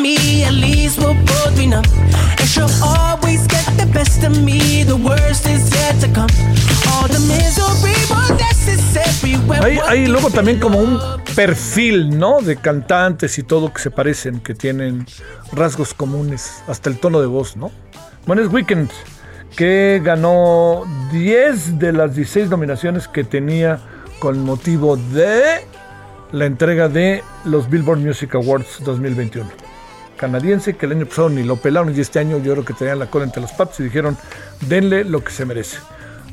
me. At least we'll both be numb. And she'll always get the best of me. The worst is yet to come. All the misery was necessary. when Hay, luego también como un perfil, ¿no? De cantantes y todo que se parecen, que tienen rasgos comunes, hasta el tono de voz, ¿no? Bueno, es Weekend, que ganó 10 de las 16 nominaciones que tenía con motivo de la entrega de los Billboard Music Awards 2021. Canadiense que el año pasado ni lo pelaron y este año yo creo que tenían la cola entre los patos y dijeron denle lo que se merece.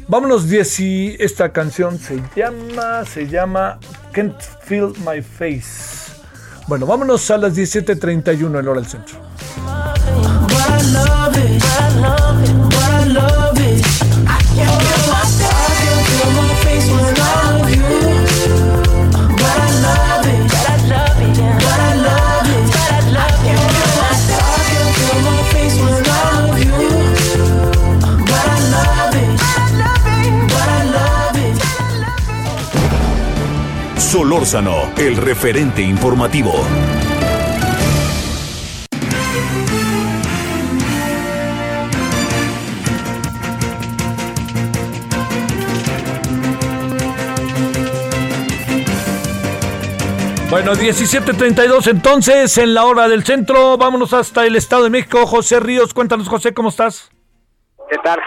Vámonos 10 y esta canción se llama, se llama Can't Feel My Face. Bueno, vámonos a las 17.31 en hora del centro. Solórzano, el referente informativo. Bueno, 17.32 entonces en la hora del centro. Vámonos hasta el Estado de México. José Ríos, cuéntanos José, ¿cómo estás? ¿Qué tal,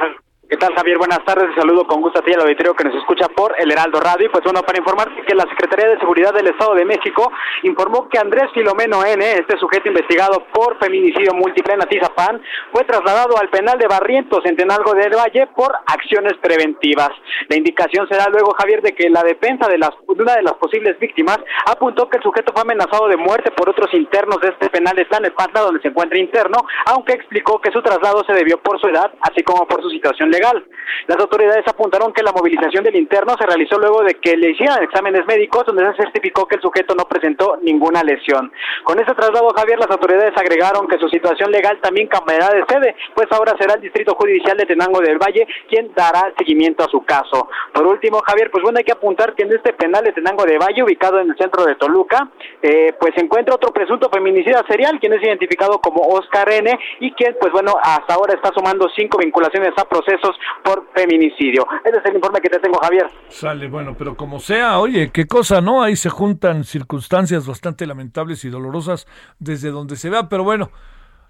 ¿Qué tal, Javier? Buenas tardes. Saludo con gusto a ti al auditorio que nos escucha por el Heraldo Radio. Y pues bueno, para informarte que la Secretaría de Seguridad del Estado de México informó que Andrés Filomeno N., este sujeto investigado por feminicidio múltiple en Atizapán, fue trasladado al penal de Barrientos en Tenalgo del Valle por acciones preventivas. La indicación será luego, Javier, de que la defensa de, las, de una de las posibles víctimas apuntó que el sujeto fue amenazado de muerte por otros internos de este penal de Tlanepantla, donde se encuentra interno, aunque explicó que su traslado se debió por su edad, así como por su situación legal legal. Las autoridades apuntaron que la movilización del interno se realizó luego de que le hicieran exámenes médicos donde se certificó que el sujeto no presentó ninguna lesión. Con este traslado, Javier, las autoridades agregaron que su situación legal también cambiará de sede, pues ahora será el Distrito Judicial de Tenango del Valle quien dará seguimiento a su caso. Por último, Javier, pues bueno, hay que apuntar que en este penal de Tenango de Valle, ubicado en el centro de Toluca, eh, pues se encuentra otro presunto feminicida serial, quien es identificado como Oscar N. y quien, pues bueno, hasta ahora está sumando cinco vinculaciones a procesos por feminicidio. Ese es el informe que te tengo, Javier. Sale, bueno, pero como sea, oye, qué cosa, ¿no? Ahí se juntan circunstancias bastante lamentables y dolorosas desde donde se vea, pero bueno,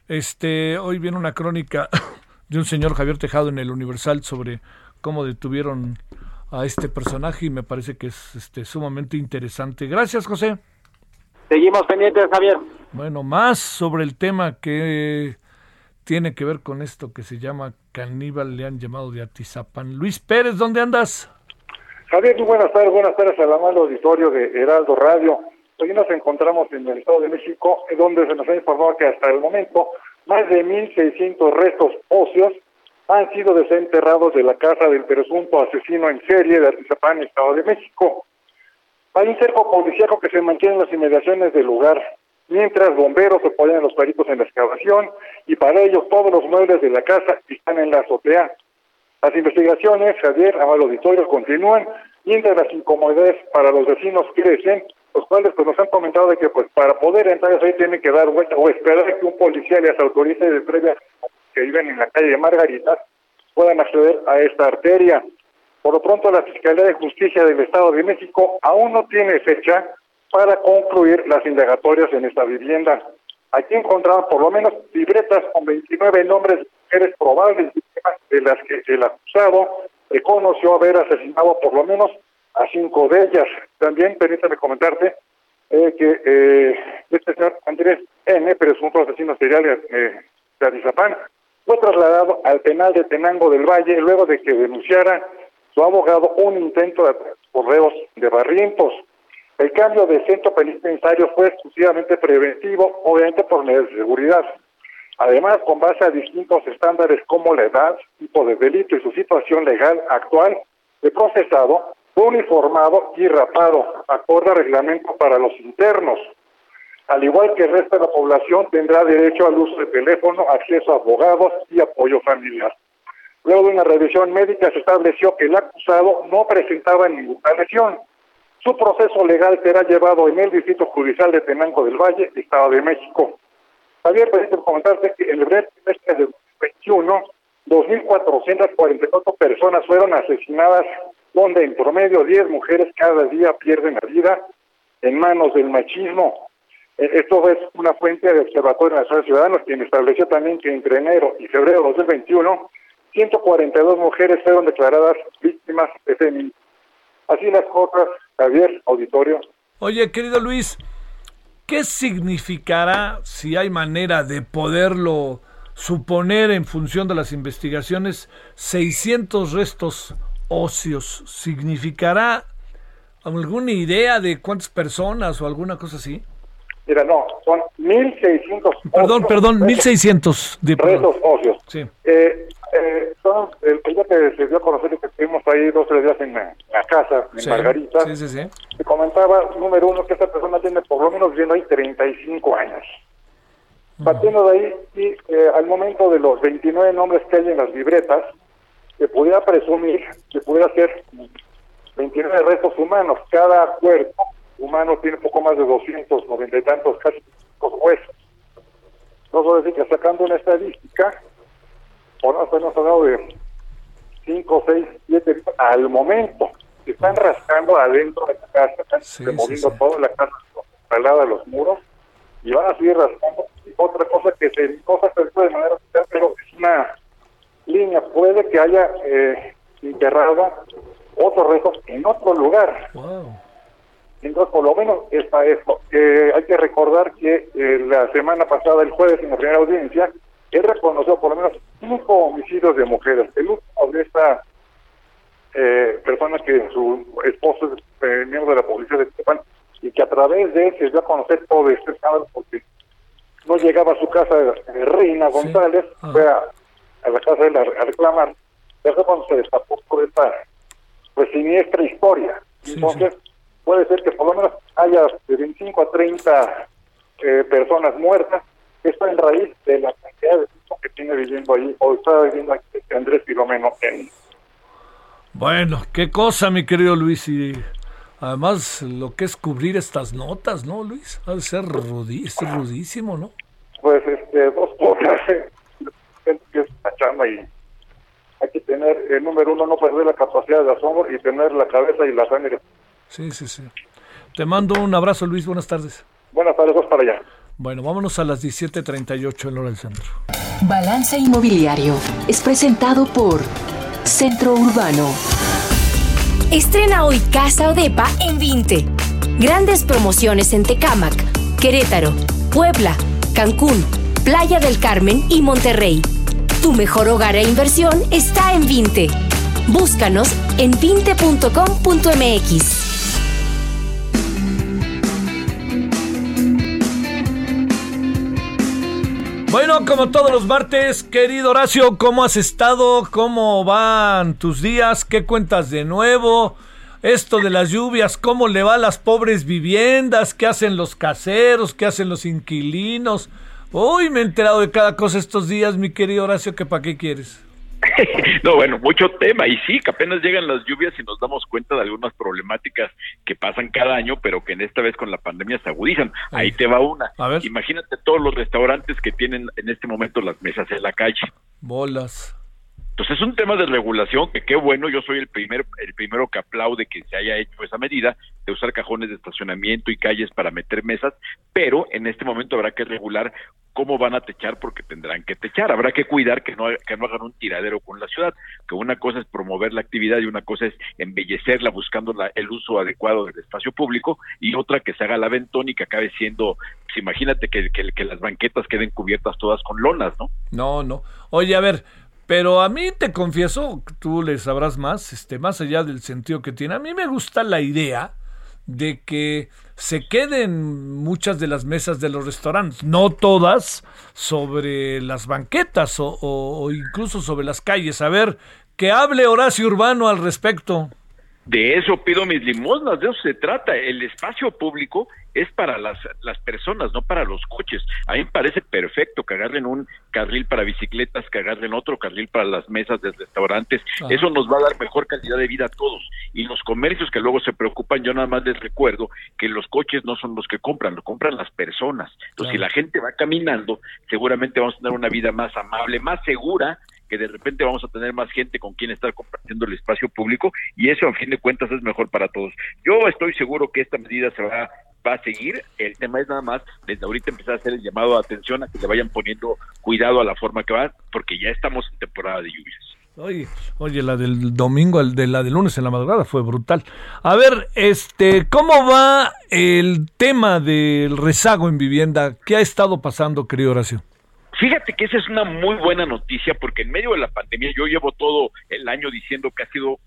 este, hoy viene una crónica de un señor Javier Tejado en el Universal sobre cómo detuvieron a este personaje y me parece que es este, sumamente interesante. Gracias, José. Seguimos pendientes, Javier. Bueno, más sobre el tema que tiene que ver con esto que se llama caníbal, le han llamado de Atizapán. Luis Pérez, ¿dónde andas? Javier, muy buenas tardes, buenas tardes al amable auditorio de Heraldo Radio. Hoy nos encontramos en el Estado de México, donde se nos ha informado que hasta el momento más de 1.600 restos óseos han sido desenterrados de la casa del presunto asesino en serie de Atizapán, Estado de México. Hay un cerco policíaco que se mantiene en las inmediaciones del lugar, mientras bomberos apoyan a los peritos en la excavación y para ello todos los muebles de la casa están en la azotea. Las investigaciones, Javier, el auditorio, continúan, mientras las incomodidades para los vecinos crecen, los cuales pues, nos han comentado de que pues para poder entrar ahí tienen que dar vuelta o esperar que un policía les autorice de previa que viven en la calle de Margarita puedan acceder a esta arteria. Por lo pronto, la Fiscalía de Justicia del Estado de México aún no tiene fecha para concluir las indagatorias en esta vivienda. Aquí encontraban por lo menos libretas con 29 nombres de mujeres probables de las que el acusado reconoció haber asesinado por lo menos a cinco de ellas. También permítame comentarte eh, que eh, este señor Andrés N., presunto asesino serial eh, de Atizapán, fue trasladado al penal de Tenango del Valle luego de que denunciara su abogado un intento de correos de barrientos. El cambio de centro penitenciario fue exclusivamente preventivo, obviamente por medidas de seguridad. Además, con base a distintos estándares como la edad, tipo de delito y su situación legal actual, el procesado fue uniformado y rapado, acorde al reglamento para los internos. Al igual que el resto de la población, tendrá derecho al uso de teléfono, acceso a abogados y apoyo familiar. Luego de una revisión médica se estableció que el acusado no presentaba ninguna lesión. Su proceso legal será llevado en el Distrito Judicial de Tenango del Valle, Estado de México. Javier, permíteme comentarte que en el mes de 2021, 2.444 personas fueron asesinadas, donde en promedio 10 mujeres cada día pierden la vida en manos del machismo. E, esto es una fuente de Observatorio Nacional de Ciudadanos, quien estableció también que entre enero y febrero de 2021, 142 mujeres fueron declaradas víctimas de feminicidio. Así las cosas, Javier, auditorio. Oye, querido Luis, ¿qué significará, si hay manera de poderlo suponer en función de las investigaciones, 600 restos óseos? ¿Significará alguna idea de cuántas personas o alguna cosa así? Mira, no, son 1.600. Perdón, perdón, 1.600 de restos óseos. Sí. Eh, eh, son, el, día que se dio a conocer que estuvimos ahí dos o tres días en la, casa, en Margarita, sí, sí, sí. se comentaba, número uno, que esta persona tiene por lo menos viviendo ahí 35 años. Partiendo de ahí, y eh, al momento de los 29 nombres que hay en las libretas, se pudiera presumir que pudiera ser 29 restos humanos. Cada cuerpo humano tiene poco más de 290 y tantos, casi huesos. No solo decir que sacando una estadística, o no, hemos hablado de 5, 6, 7 al momento. Se están rascando adentro de la casa, están removiendo toda la casa instalada los muros y van a seguir rascando. Y otra cosa que se cosa se de manera pero es una línea, puede que haya eh, enterrado otros restos en otro lugar. Entonces, por lo menos está esto. Eh, hay que recordar que eh, la semana pasada, el jueves, en la primera audiencia, él reconoció por lo menos cinco homicidios de mujeres. El último de esta eh, persona que su esposo es eh, miembro de la policía de Tepán y que a través de él se dio a conocer todo este escándalo porque no llegaba a su casa de Reina González, ah. fue a, la casa de él a, reclamar Eso cuando se destapó por esta pues, siniestra historia. Entonces, puede ser que por lo menos haya de 25 a 30 eh, personas muertas. Esto en raíz de la cantidad de tiempo que tiene viviendo ahí, o está viviendo aquí Andrés Filomeno en... Bueno, qué cosa, mi querido Luis. Y además, lo que es cubrir estas notas, ¿no, Luis? Ha de ser, rudísimo, ¿no? Pues, este, dos cosas. Que chamba y hay que tener, el número uno, no perder la capacidad de asombro y tener la cabeza y la sangre. Sí, sí, sí. Te mando un abrazo, Luis. Buenas tardes. Buenas tardes, vamos para allá. Bueno, vámonos a las 17.38 en hora del centro. Balance Inmobiliario es presentado por Centro Urbano. Estrena hoy Casa Odepa en 20. Grandes promociones en Tecámac, Querétaro, Puebla, Cancún, Playa del Carmen y Monterrey. Tu mejor hogar e inversión está en Vinte. Búscanos en vinte.com.mx. Bueno, como todos los martes, querido Horacio, ¿cómo has estado? ¿Cómo van tus días? ¿Qué cuentas de nuevo? Esto de las lluvias, ¿cómo le va a las pobres viviendas? ¿Qué hacen los caseros? ¿Qué hacen los inquilinos? Uy, me he enterado de cada cosa estos días, mi querido Horacio, que para qué quieres. no, bueno, mucho tema y sí, que apenas llegan las lluvias y nos damos cuenta de algunas problemáticas que pasan cada año, pero que en esta vez con la pandemia se agudizan. Ahí te va una. Imagínate todos los restaurantes que tienen en este momento las mesas en la calle. Bolas. Entonces es un tema de regulación que qué bueno, yo soy el primer el primero que aplaude que se haya hecho esa medida de usar cajones de estacionamiento y calles para meter mesas, pero en este momento habrá que regular cómo van a techar porque tendrán que techar, habrá que cuidar que no que no hagan un tiradero con la ciudad, que una cosa es promover la actividad y una cosa es embellecerla buscando el uso adecuado del espacio público y otra que se haga la ventón y que acabe siendo pues imagínate que, que las banquetas queden cubiertas todas con lonas, ¿no? No, no. Oye, a ver, pero a mí te confieso, tú le sabrás más, este, más allá del sentido que tiene, a mí me gusta la idea de que se queden muchas de las mesas de los restaurantes, no todas, sobre las banquetas o, o incluso sobre las calles. A ver, que hable Horacio Urbano al respecto. De eso pido mis limosnas, de eso se trata. El espacio público es para las, las personas, no para los coches. A mí me parece perfecto que agarren un carril para bicicletas, que agarren otro carril para las mesas de restaurantes. Eso nos va a dar mejor calidad de vida a todos. Y los comercios que luego se preocupan, yo nada más les recuerdo que los coches no son los que compran, lo compran las personas. Entonces, si la gente va caminando, seguramente vamos a tener una vida más amable, más segura que de repente vamos a tener más gente con quien estar compartiendo el espacio público y eso a fin de cuentas es mejor para todos. Yo estoy seguro que esta medida se va va a seguir. El tema es nada más desde ahorita empezar a hacer el llamado de atención a que le vayan poniendo cuidado a la forma que va, porque ya estamos en temporada de lluvias. Oye, oye, la del domingo, de la del lunes en la madrugada fue brutal. A ver, este, ¿cómo va el tema del rezago en vivienda? ¿Qué ha estado pasando, querido Horacio? Fíjate que esa es una muy buena noticia porque en medio de la pandemia yo llevo todo el año diciendo que ha sido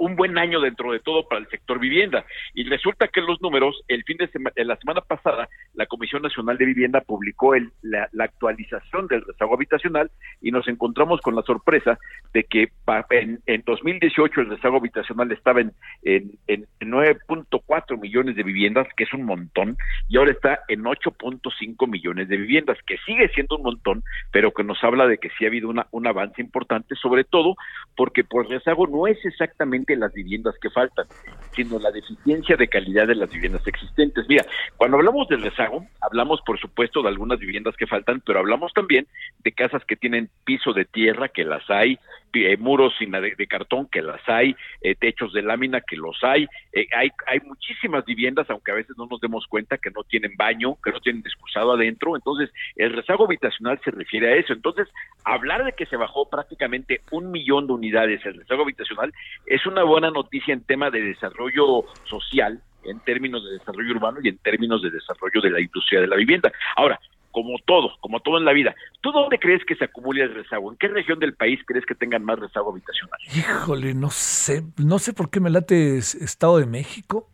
un buen año dentro de todo para el sector vivienda. Y resulta que los números, el fin de semana, la semana pasada, la Comisión Nacional de Vivienda publicó el, la, actualización del rezago habitacional y nos encontramos con la sorpresa de que en, en 2018 el rezago habitacional estaba en, en, en 9.4 millones de viviendas, que es un montón, y ahora está en 8.5 millones de viviendas, que sigue siendo un montón, pero que nos habla de que sí ha habido una, un avance importante, sobre todo porque por rezago no es exactamente las viviendas que faltan, sino la deficiencia de calidad de las viviendas existentes. Mira, cuando hablamos del rezago, hablamos por supuesto de algunas viviendas que faltan, pero hablamos también de casas que tienen piso de tierra, que las hay, eh, muros sin de, cartón, que las hay, eh, techos de lámina, que los hay. Eh, hay. Hay muchísimas viviendas, aunque a veces no nos demos cuenta, que no tienen baño, que no tienen excusado adentro. Entonces, el rezago habitacional se refiere a eso. Entonces, hablar de que se bajó prácticamente un millón de unidades el rezago habitacional es una buena noticia en tema de desarrollo social, en términos de desarrollo urbano y en términos de desarrollo de la industria de la vivienda. Ahora, como todo, como todo en la vida. ¿Tú dónde crees que se acumula el rezago? ¿En qué región del país crees que tengan más rezago habitacional? Híjole, no sé, no sé por qué me late Estado de México.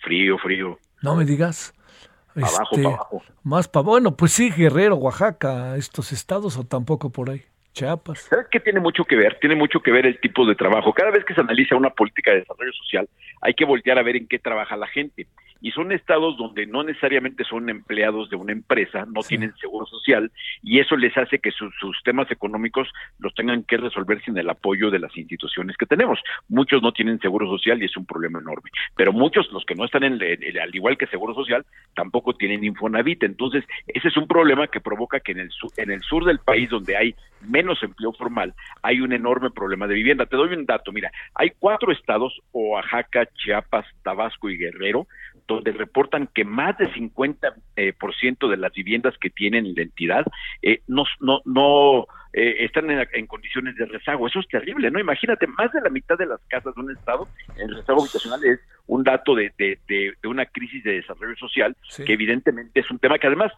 Frío, frío. No me digas. Abajo, este, abajo. Más para bueno, pues sí, Guerrero, Oaxaca, estos estados o tampoco por ahí. Chiapas. ¿Sabes qué tiene mucho que ver? Tiene mucho que ver el tipo de trabajo. Cada vez que se analiza una política de desarrollo social, hay que voltear a ver en qué trabaja la gente. Y son estados donde no necesariamente son empleados de una empresa, no tienen seguro social, y eso les hace que sus, sus temas económicos los tengan que resolver sin el apoyo de las instituciones que tenemos. Muchos no tienen seguro social y es un problema enorme. Pero muchos, los que no están en, en- al igual que seguro social, tampoco tienen Infonavit. Entonces, ese es un problema que provoca que en el, su- en el sur del país, donde hay menos empleo formal, hay un enorme problema de vivienda. Te doy un dato, mira, hay cuatro estados, Oaxaca, Chiapas, Tabasco y Guerrero, donde reportan que más de 50% eh, por ciento de las viviendas que tienen la entidad eh, no, no, no eh, están en, en condiciones de rezago. Eso es terrible, ¿no? Imagínate, más de la mitad de las casas de un estado en rezago habitacional es un dato de, de, de- de una crisis de desarrollo social Sí. que evidentemente es un tema que además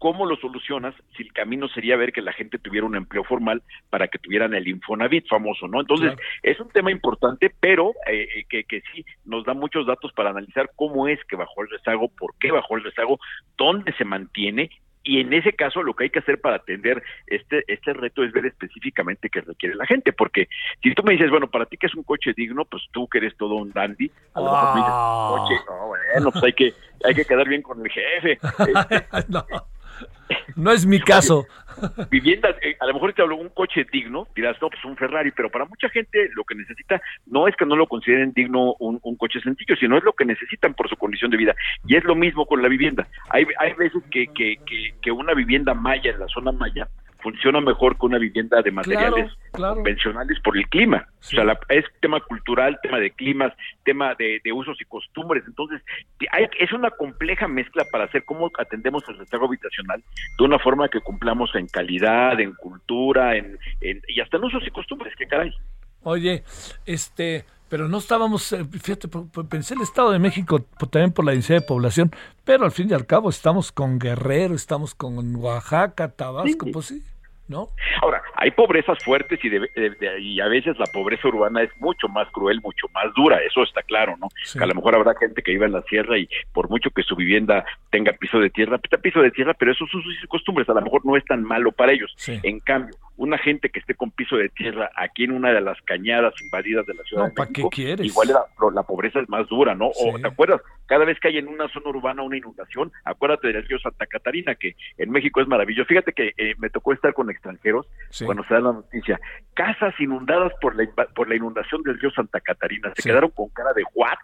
¿Cómo lo solucionas si el camino sería ver que la gente tuviera un empleo formal para que tuvieran el Infonavit famoso, ¿no? Entonces, es un tema importante, pero eh, eh, que, que sí nos da muchos datos para analizar cómo es que bajó el rezago, por qué bajó el rezago, dónde se mantiene y en ese caso lo que hay que hacer para atender este este reto es ver específicamente qué requiere la gente, porque si tú me dices, bueno, para ti que es un coche digno, pues tú que eres todo un dandy, a lo mejor me dices, Ah. coche, no, bueno, pues hay que hay que quedar bien con el jefe. Este, no, no es mi caso. vivienda, eh, a lo mejor te hablo un coche digno, dirás, no, pues un Ferrari, pero para mucha gente lo que necesita no es que no lo consideren digno un, un coche sencillo, sino es lo que necesitan por su condición de vida. Y es lo mismo con la vivienda. Hay, hay veces que, que, que, que una vivienda maya en la zona maya funciona mejor que una vivienda de materiales claro. convencionales por el clima. O sea, la- es tema cultural, tema de climas, tema de, de usos y costumbres. Entonces, hay- es una compleja mezcla para hacer cómo atendemos el rezago habitacional de una forma que cumplamos en calidad, en cultura, en, en- y hasta en usos y costumbres, que caray. Oye, este, pero no estábamos, eh, fíjate, pensé el Estado de México también por la densidad de población, pero al fin y al cabo estamos con Guerrero, estamos con Oaxaca, Tabasco, pues sí, ¿no? Ahora, hay pobrezas fuertes y, de- de- de- y a veces la pobreza urbana es mucho más cruel, mucho más dura, eso está claro, ¿no? A lo mejor habrá gente que viva en la sierra y por mucho que su vivienda tenga piso de tierra, pues, está piso de tierra, pero esos usos y costumbres a lo mejor no es tan malo para ellos. En cambio, una gente que esté con piso de tierra aquí en una de las cañadas invadidas de la ciudad No, de ¿pa' qué México, quieres? igual la, la pobreza es más dura, ¿no? O te acuerdas, cada vez que hay en una zona urbana una inundación, acuérdate del río Santa Catarina, que en México es maravilloso. Fíjate que eh, me tocó estar con extranjeros cuando se da la noticia. Casas inundadas por la, por la inundación del río Santa Catarina. Se quedaron con cara de ¿what?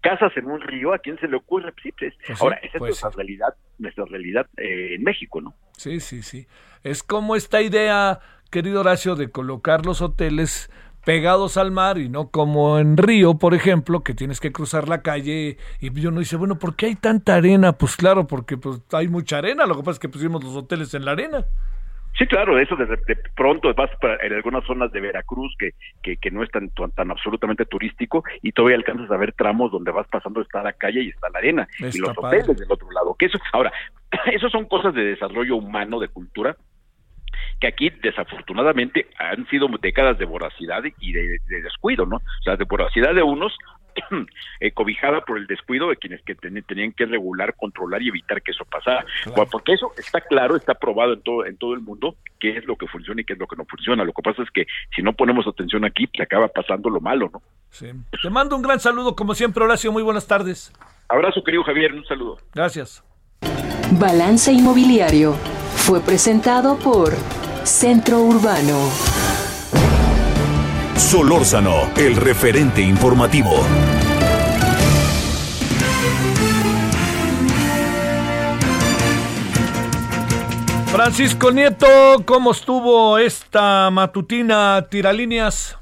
Casas en un río, ¿a quién se le ocurre? Pues pues, Pues Ahora, esa es nuestra realidad, nuestra realidad eh, en México, ¿no? Sí, sí, sí. Es como esta idea, querido Horacio, de colocar los hoteles pegados al mar y no como en Río, por ejemplo, que tienes que cruzar la calle y uno dice, bueno, ¿por qué hay tanta arena? Pues claro, porque pues, hay mucha arena, lo que pasa es que pusimos los hoteles en la arena. Sí, claro, eso de, de pronto vas para, en algunas zonas de Veracruz que, que, que no es tan, tan, tan absolutamente turístico y todavía alcanzas a ver tramos donde vas pasando está la calle y está la arena y los padre. hoteles del otro lado. Que eso, ahora, eso son cosas de desarrollo humano, de cultura, que aquí desafortunadamente han sido décadas de voracidad y de, de descuido, ¿no? O sea, de voracidad de unos eh, cobijada por el descuido de quienes que ten- tenían que regular, controlar y evitar que eso pasara. Bueno, Porque eso está claro, está probado en todo en todo el mundo qué es lo que funciona y qué es lo que no funciona. Lo que pasa es que si no ponemos atención aquí, te acaba pasando lo malo, ¿no? Sí. Te mando un gran saludo, como siempre, Horacio. Muy buenas tardes. Abrazo, querido Javier, un saludo. Gracias. Balance Inmobiliario fue presentado por Centro Urbano. Solórzano, el referente informativo. Francisco Nieto, ¿cómo estuvo esta matutina tiralíneas?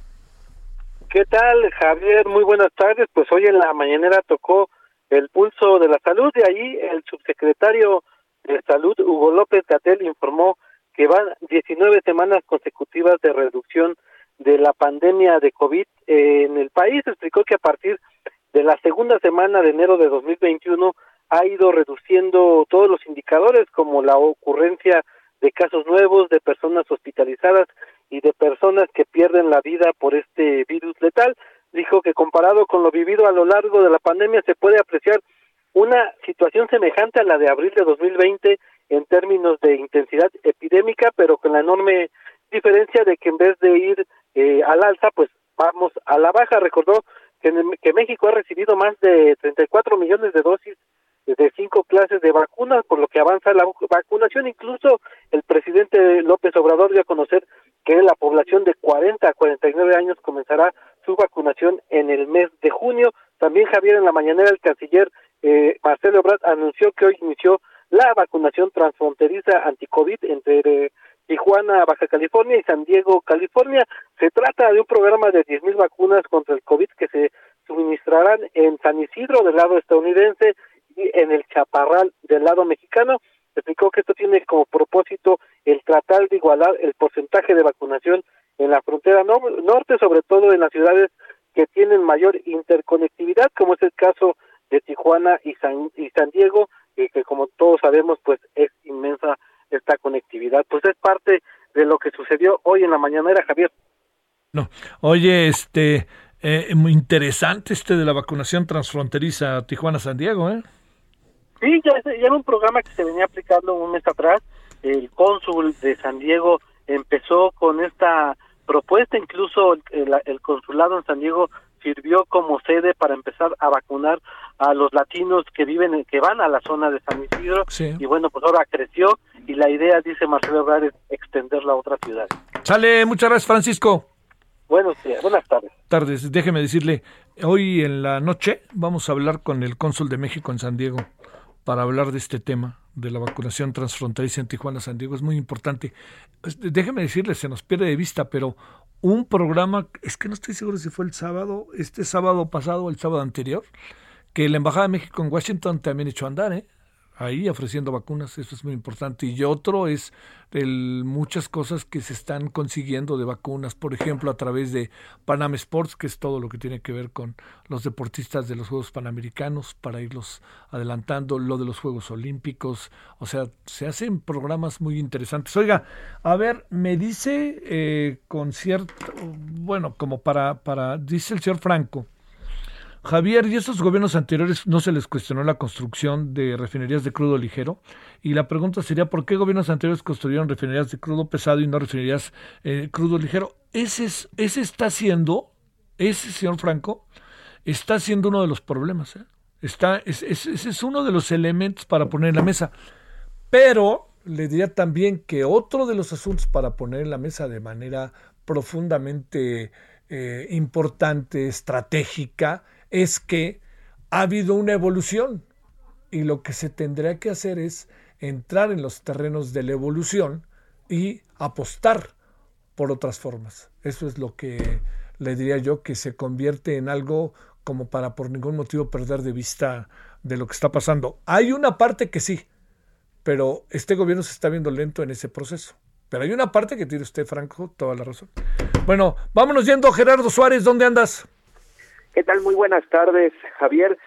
¿Qué tal, Javier? Muy buenas tardes. Pues hoy en la mañanera tocó el pulso de la salud. De ahí el subsecretario de Salud, Hugo López Gatel, informó que van 19 semanas consecutivas de reducción de la pandemia de COVID en el país. Explicó que a partir de la segunda semana de enero de 2021 ha ido reduciendo todos los indicadores como la ocurrencia de casos nuevos, de personas hospitalizadas y de personas que pierden la vida por este virus letal. Dijo que comparado con lo vivido a lo largo de la pandemia se puede apreciar una situación semejante a la de abril de 2020 en términos de intensidad epidémica, pero con la enorme diferencia de que en vez de ir eh, al alza, pues vamos a la baja. Recordó que, que México ha recibido más de 34 millones de dosis de cinco clases de vacunas, por lo que avanza la vacunación. Incluso el presidente López Obrador dio a conocer que la población de 40 a 49 años comenzará su vacunación en el mes de junio. También Javier en la mañanera el canciller eh, Marcelo Ebrard anunció que hoy inició la vacunación transfronteriza anticovid entre Tijuana, Baja California y San Diego, California. Se trata de un programa de 10.000 vacunas contra el COVID que se suministrarán en San Isidro del lado estadounidense y en el Chaparral del lado mexicano. Explicó que esto tiene como propósito el tratar de igualar el porcentaje de vacunación en la frontera norte, sobre todo en las ciudades que tienen mayor interconectividad, como es el caso de Tijuana y San, y San Diego, que como todos sabemos, pues es inmensa esta conectividad. Pues es parte de lo que sucedió hoy en la mañanera, Javier. No, oye, este, eh, muy interesante este de la vacunación transfronteriza Tijuana-San Diego, ¿eh? Sí, ya, ya era un programa que se venía aplicando un mes atrás. El cónsul de San Diego empezó con esta propuesta, incluso el, el, consulado en San Diego sirvió como sede para empezar a vacunar a los latinos que viven, que van a la zona de San Isidro. Y bueno, pues ahora creció y la idea, dice Marcelo Ebrard, es extenderla a otras ciudades. Sale, muchas gracias, Francisco. Buenos días, buenas tardes. Tardes, déjeme decirle, hoy en la noche vamos a hablar con el cónsul de México en San Diego para hablar de este tema de la vacunación transfronteriza en Tijuana, San Diego. Es muy importante. Déjeme decirle, se nos pierde de vista, pero un programa, es que no estoy seguro si fue el sábado, este sábado pasado o el sábado anterior, que la Embajada de México en Washington también echó a andar, ¿eh? Ahí ofreciendo vacunas, eso es muy importante. Y otro es el, muchas cosas que se están consiguiendo de vacunas, por ejemplo, a través de Panam Sports, que es todo lo que tiene que ver con los deportistas de los Juegos Panamericanos, para irlos adelantando, lo de los Juegos Olímpicos, o sea, se hacen programas muy interesantes. Oiga, a ver, me dice eh, con cierto, bueno, como para, para, dice el señor Franco, Javier, ¿y estos gobiernos anteriores no se les cuestionó la construcción de refinerías de crudo ligero? Y la pregunta sería, ¿por qué gobiernos anteriores construyeron refinerías de crudo pesado y no refinerías eh, crudo ligero? Ese, es, ese está siendo, ese señor Franco, está siendo uno de los problemas. ¿eh? Está, ese es uno de los elementos para poner en la mesa. Pero le diría también que otro de los asuntos para poner en la mesa de manera profundamente eh, importante, estratégica, es que ha habido una evolución y lo que se tendría que hacer es entrar en los terrenos de la evolución y apostar por otras formas. Eso es lo que le diría yo que se convierte en algo como para por ningún motivo perder de vista de lo que está pasando. Hay una parte que sí, pero este gobierno se está viendo lento en ese proceso. Pero hay una parte que tiene usted, Franco, toda la razón. Bueno, vámonos yendo, Gerardo Suárez, ¿dónde andas? ¿Qué tal? Muy buenas tardes, Javier.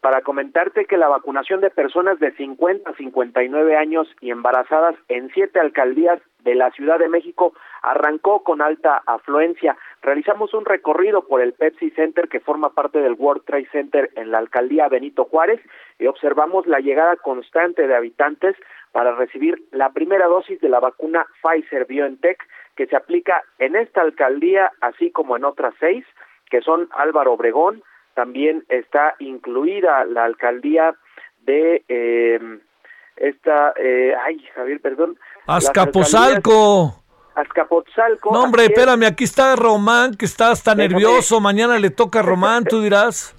Para comentarte que la vacunación de personas de 50 a 59 años y embarazadas en siete alcaldías de la Ciudad de México arrancó con alta afluencia. Realizamos un recorrido por el Pepsi Center que forma parte del World Trade Center en la alcaldía Benito Juárez y observamos la llegada constante de habitantes para recibir la primera dosis de la vacuna Pfizer BioNTech que se aplica en esta alcaldía así como en otras seis que son Álvaro Obregón, también está incluida la alcaldía de eh, esta, eh, ay Javier, perdón. Azcapotzalco. Azcapotzalco. No, hombre, espérame, aquí está Román, que está hasta nervioso, mañana le toca a Román, tú dirás.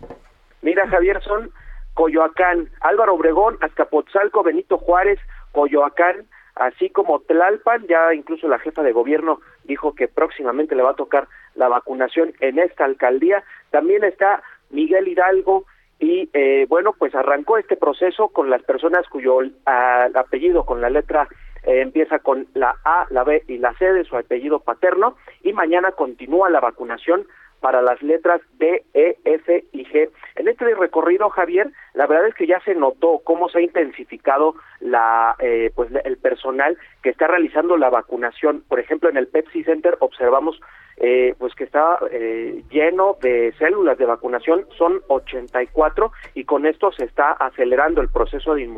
Mira, Javier, son Coyoacán, Álvaro Obregón, Azcapotzalco, Benito Juárez, Coyoacán, así como Tlalpan, ya incluso la jefa de gobierno dijo que próximamente le va a tocar la vacunación en esta alcaldía. También está Miguel Hidalgo y eh, bueno, pues arrancó este proceso con las personas cuyo apellido con la letra eh, empieza con la A, la B y la C de su apellido paterno y mañana continúa la vacunación para las letras D, E, F y G. En este recorrido, Javier, la verdad es que ya se notó cómo se ha intensificado la, eh, pues el personal que está realizando la vacunación. Por ejemplo, en el Pepsi Center observamos eh, pues que está eh, lleno de células de vacunación, son 84 y con esto se está acelerando el proceso de,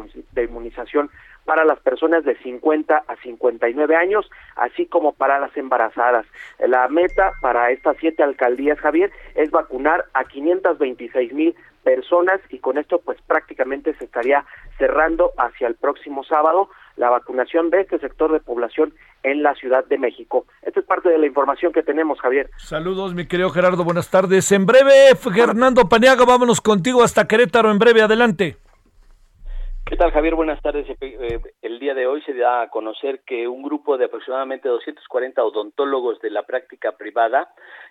inmunización para las personas de 50 a 59 años, así como para las embarazadas. La meta para estas siete alcaldías, Javier, es vacunar a 526 mil personas y con esto pues prácticamente se estaría cerrando hacia el próximo sábado la vacunación de este sector de población en la Ciudad de México. Esta es parte de la información que tenemos, Javier. Saludos, mi querido Gerardo, buenas tardes. En breve, Fernando Paniaga, vámonos contigo hasta Querétaro, en breve, adelante. ¿Qué tal, Javier? Buenas tardes. Eh, el día de hoy se da a conocer que un grupo de aproximadamente 240 odontólogos de la práctica privada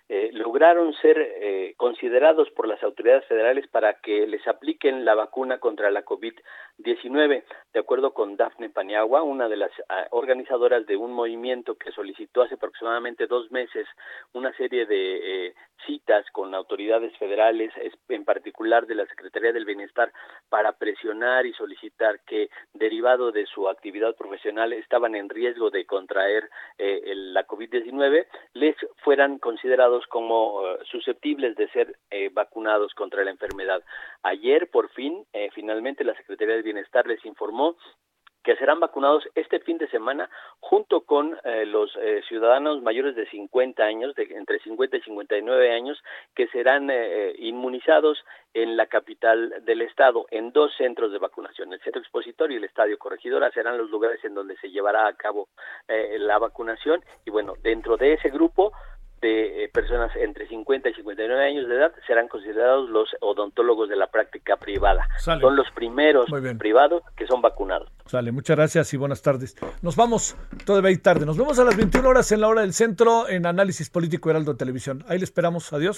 eh, lograron ser eh, considerados por las autoridades federales para que les apliquen la vacuna contra la COVID-19. De acuerdo con Dafne Paniagua, una de las ah, organizadoras de un movimiento que solicitó hace aproximadamente dos meses una serie de citas con autoridades federales, en particular de la Secretaría del Bienestar, para presionar y solicitar que, derivado de su actividad profesional, estaban en riesgo de contraer eh, la COVID-19, les fueran considerados como eh, susceptibles de ser eh, vacunados contra la enfermedad. Ayer, por fin, finalmente la Secretaría del Bienestar les informó que serán vacunados este fin de semana junto con eh, los eh, ciudadanos mayores de 50 años, de entre 50 y 59 años, que serán eh, inmunizados en la capital del estado en dos centros de vacunación, el centro expositorio y el estadio corregidora serán los lugares en donde se llevará a cabo la vacunación y bueno, dentro de ese grupo de eh, personas entre 50 y 59 años de edad serán considerados los odontólogos de la práctica privada. Son los primeros privados que son vacunados. Sale, muchas gracias y buenas tardes. Nos vamos, todavía hay tarde. Nos vemos a las 21 horas en la hora del centro en Análisis Político Heraldo Televisión. Ahí le esperamos. Adiós.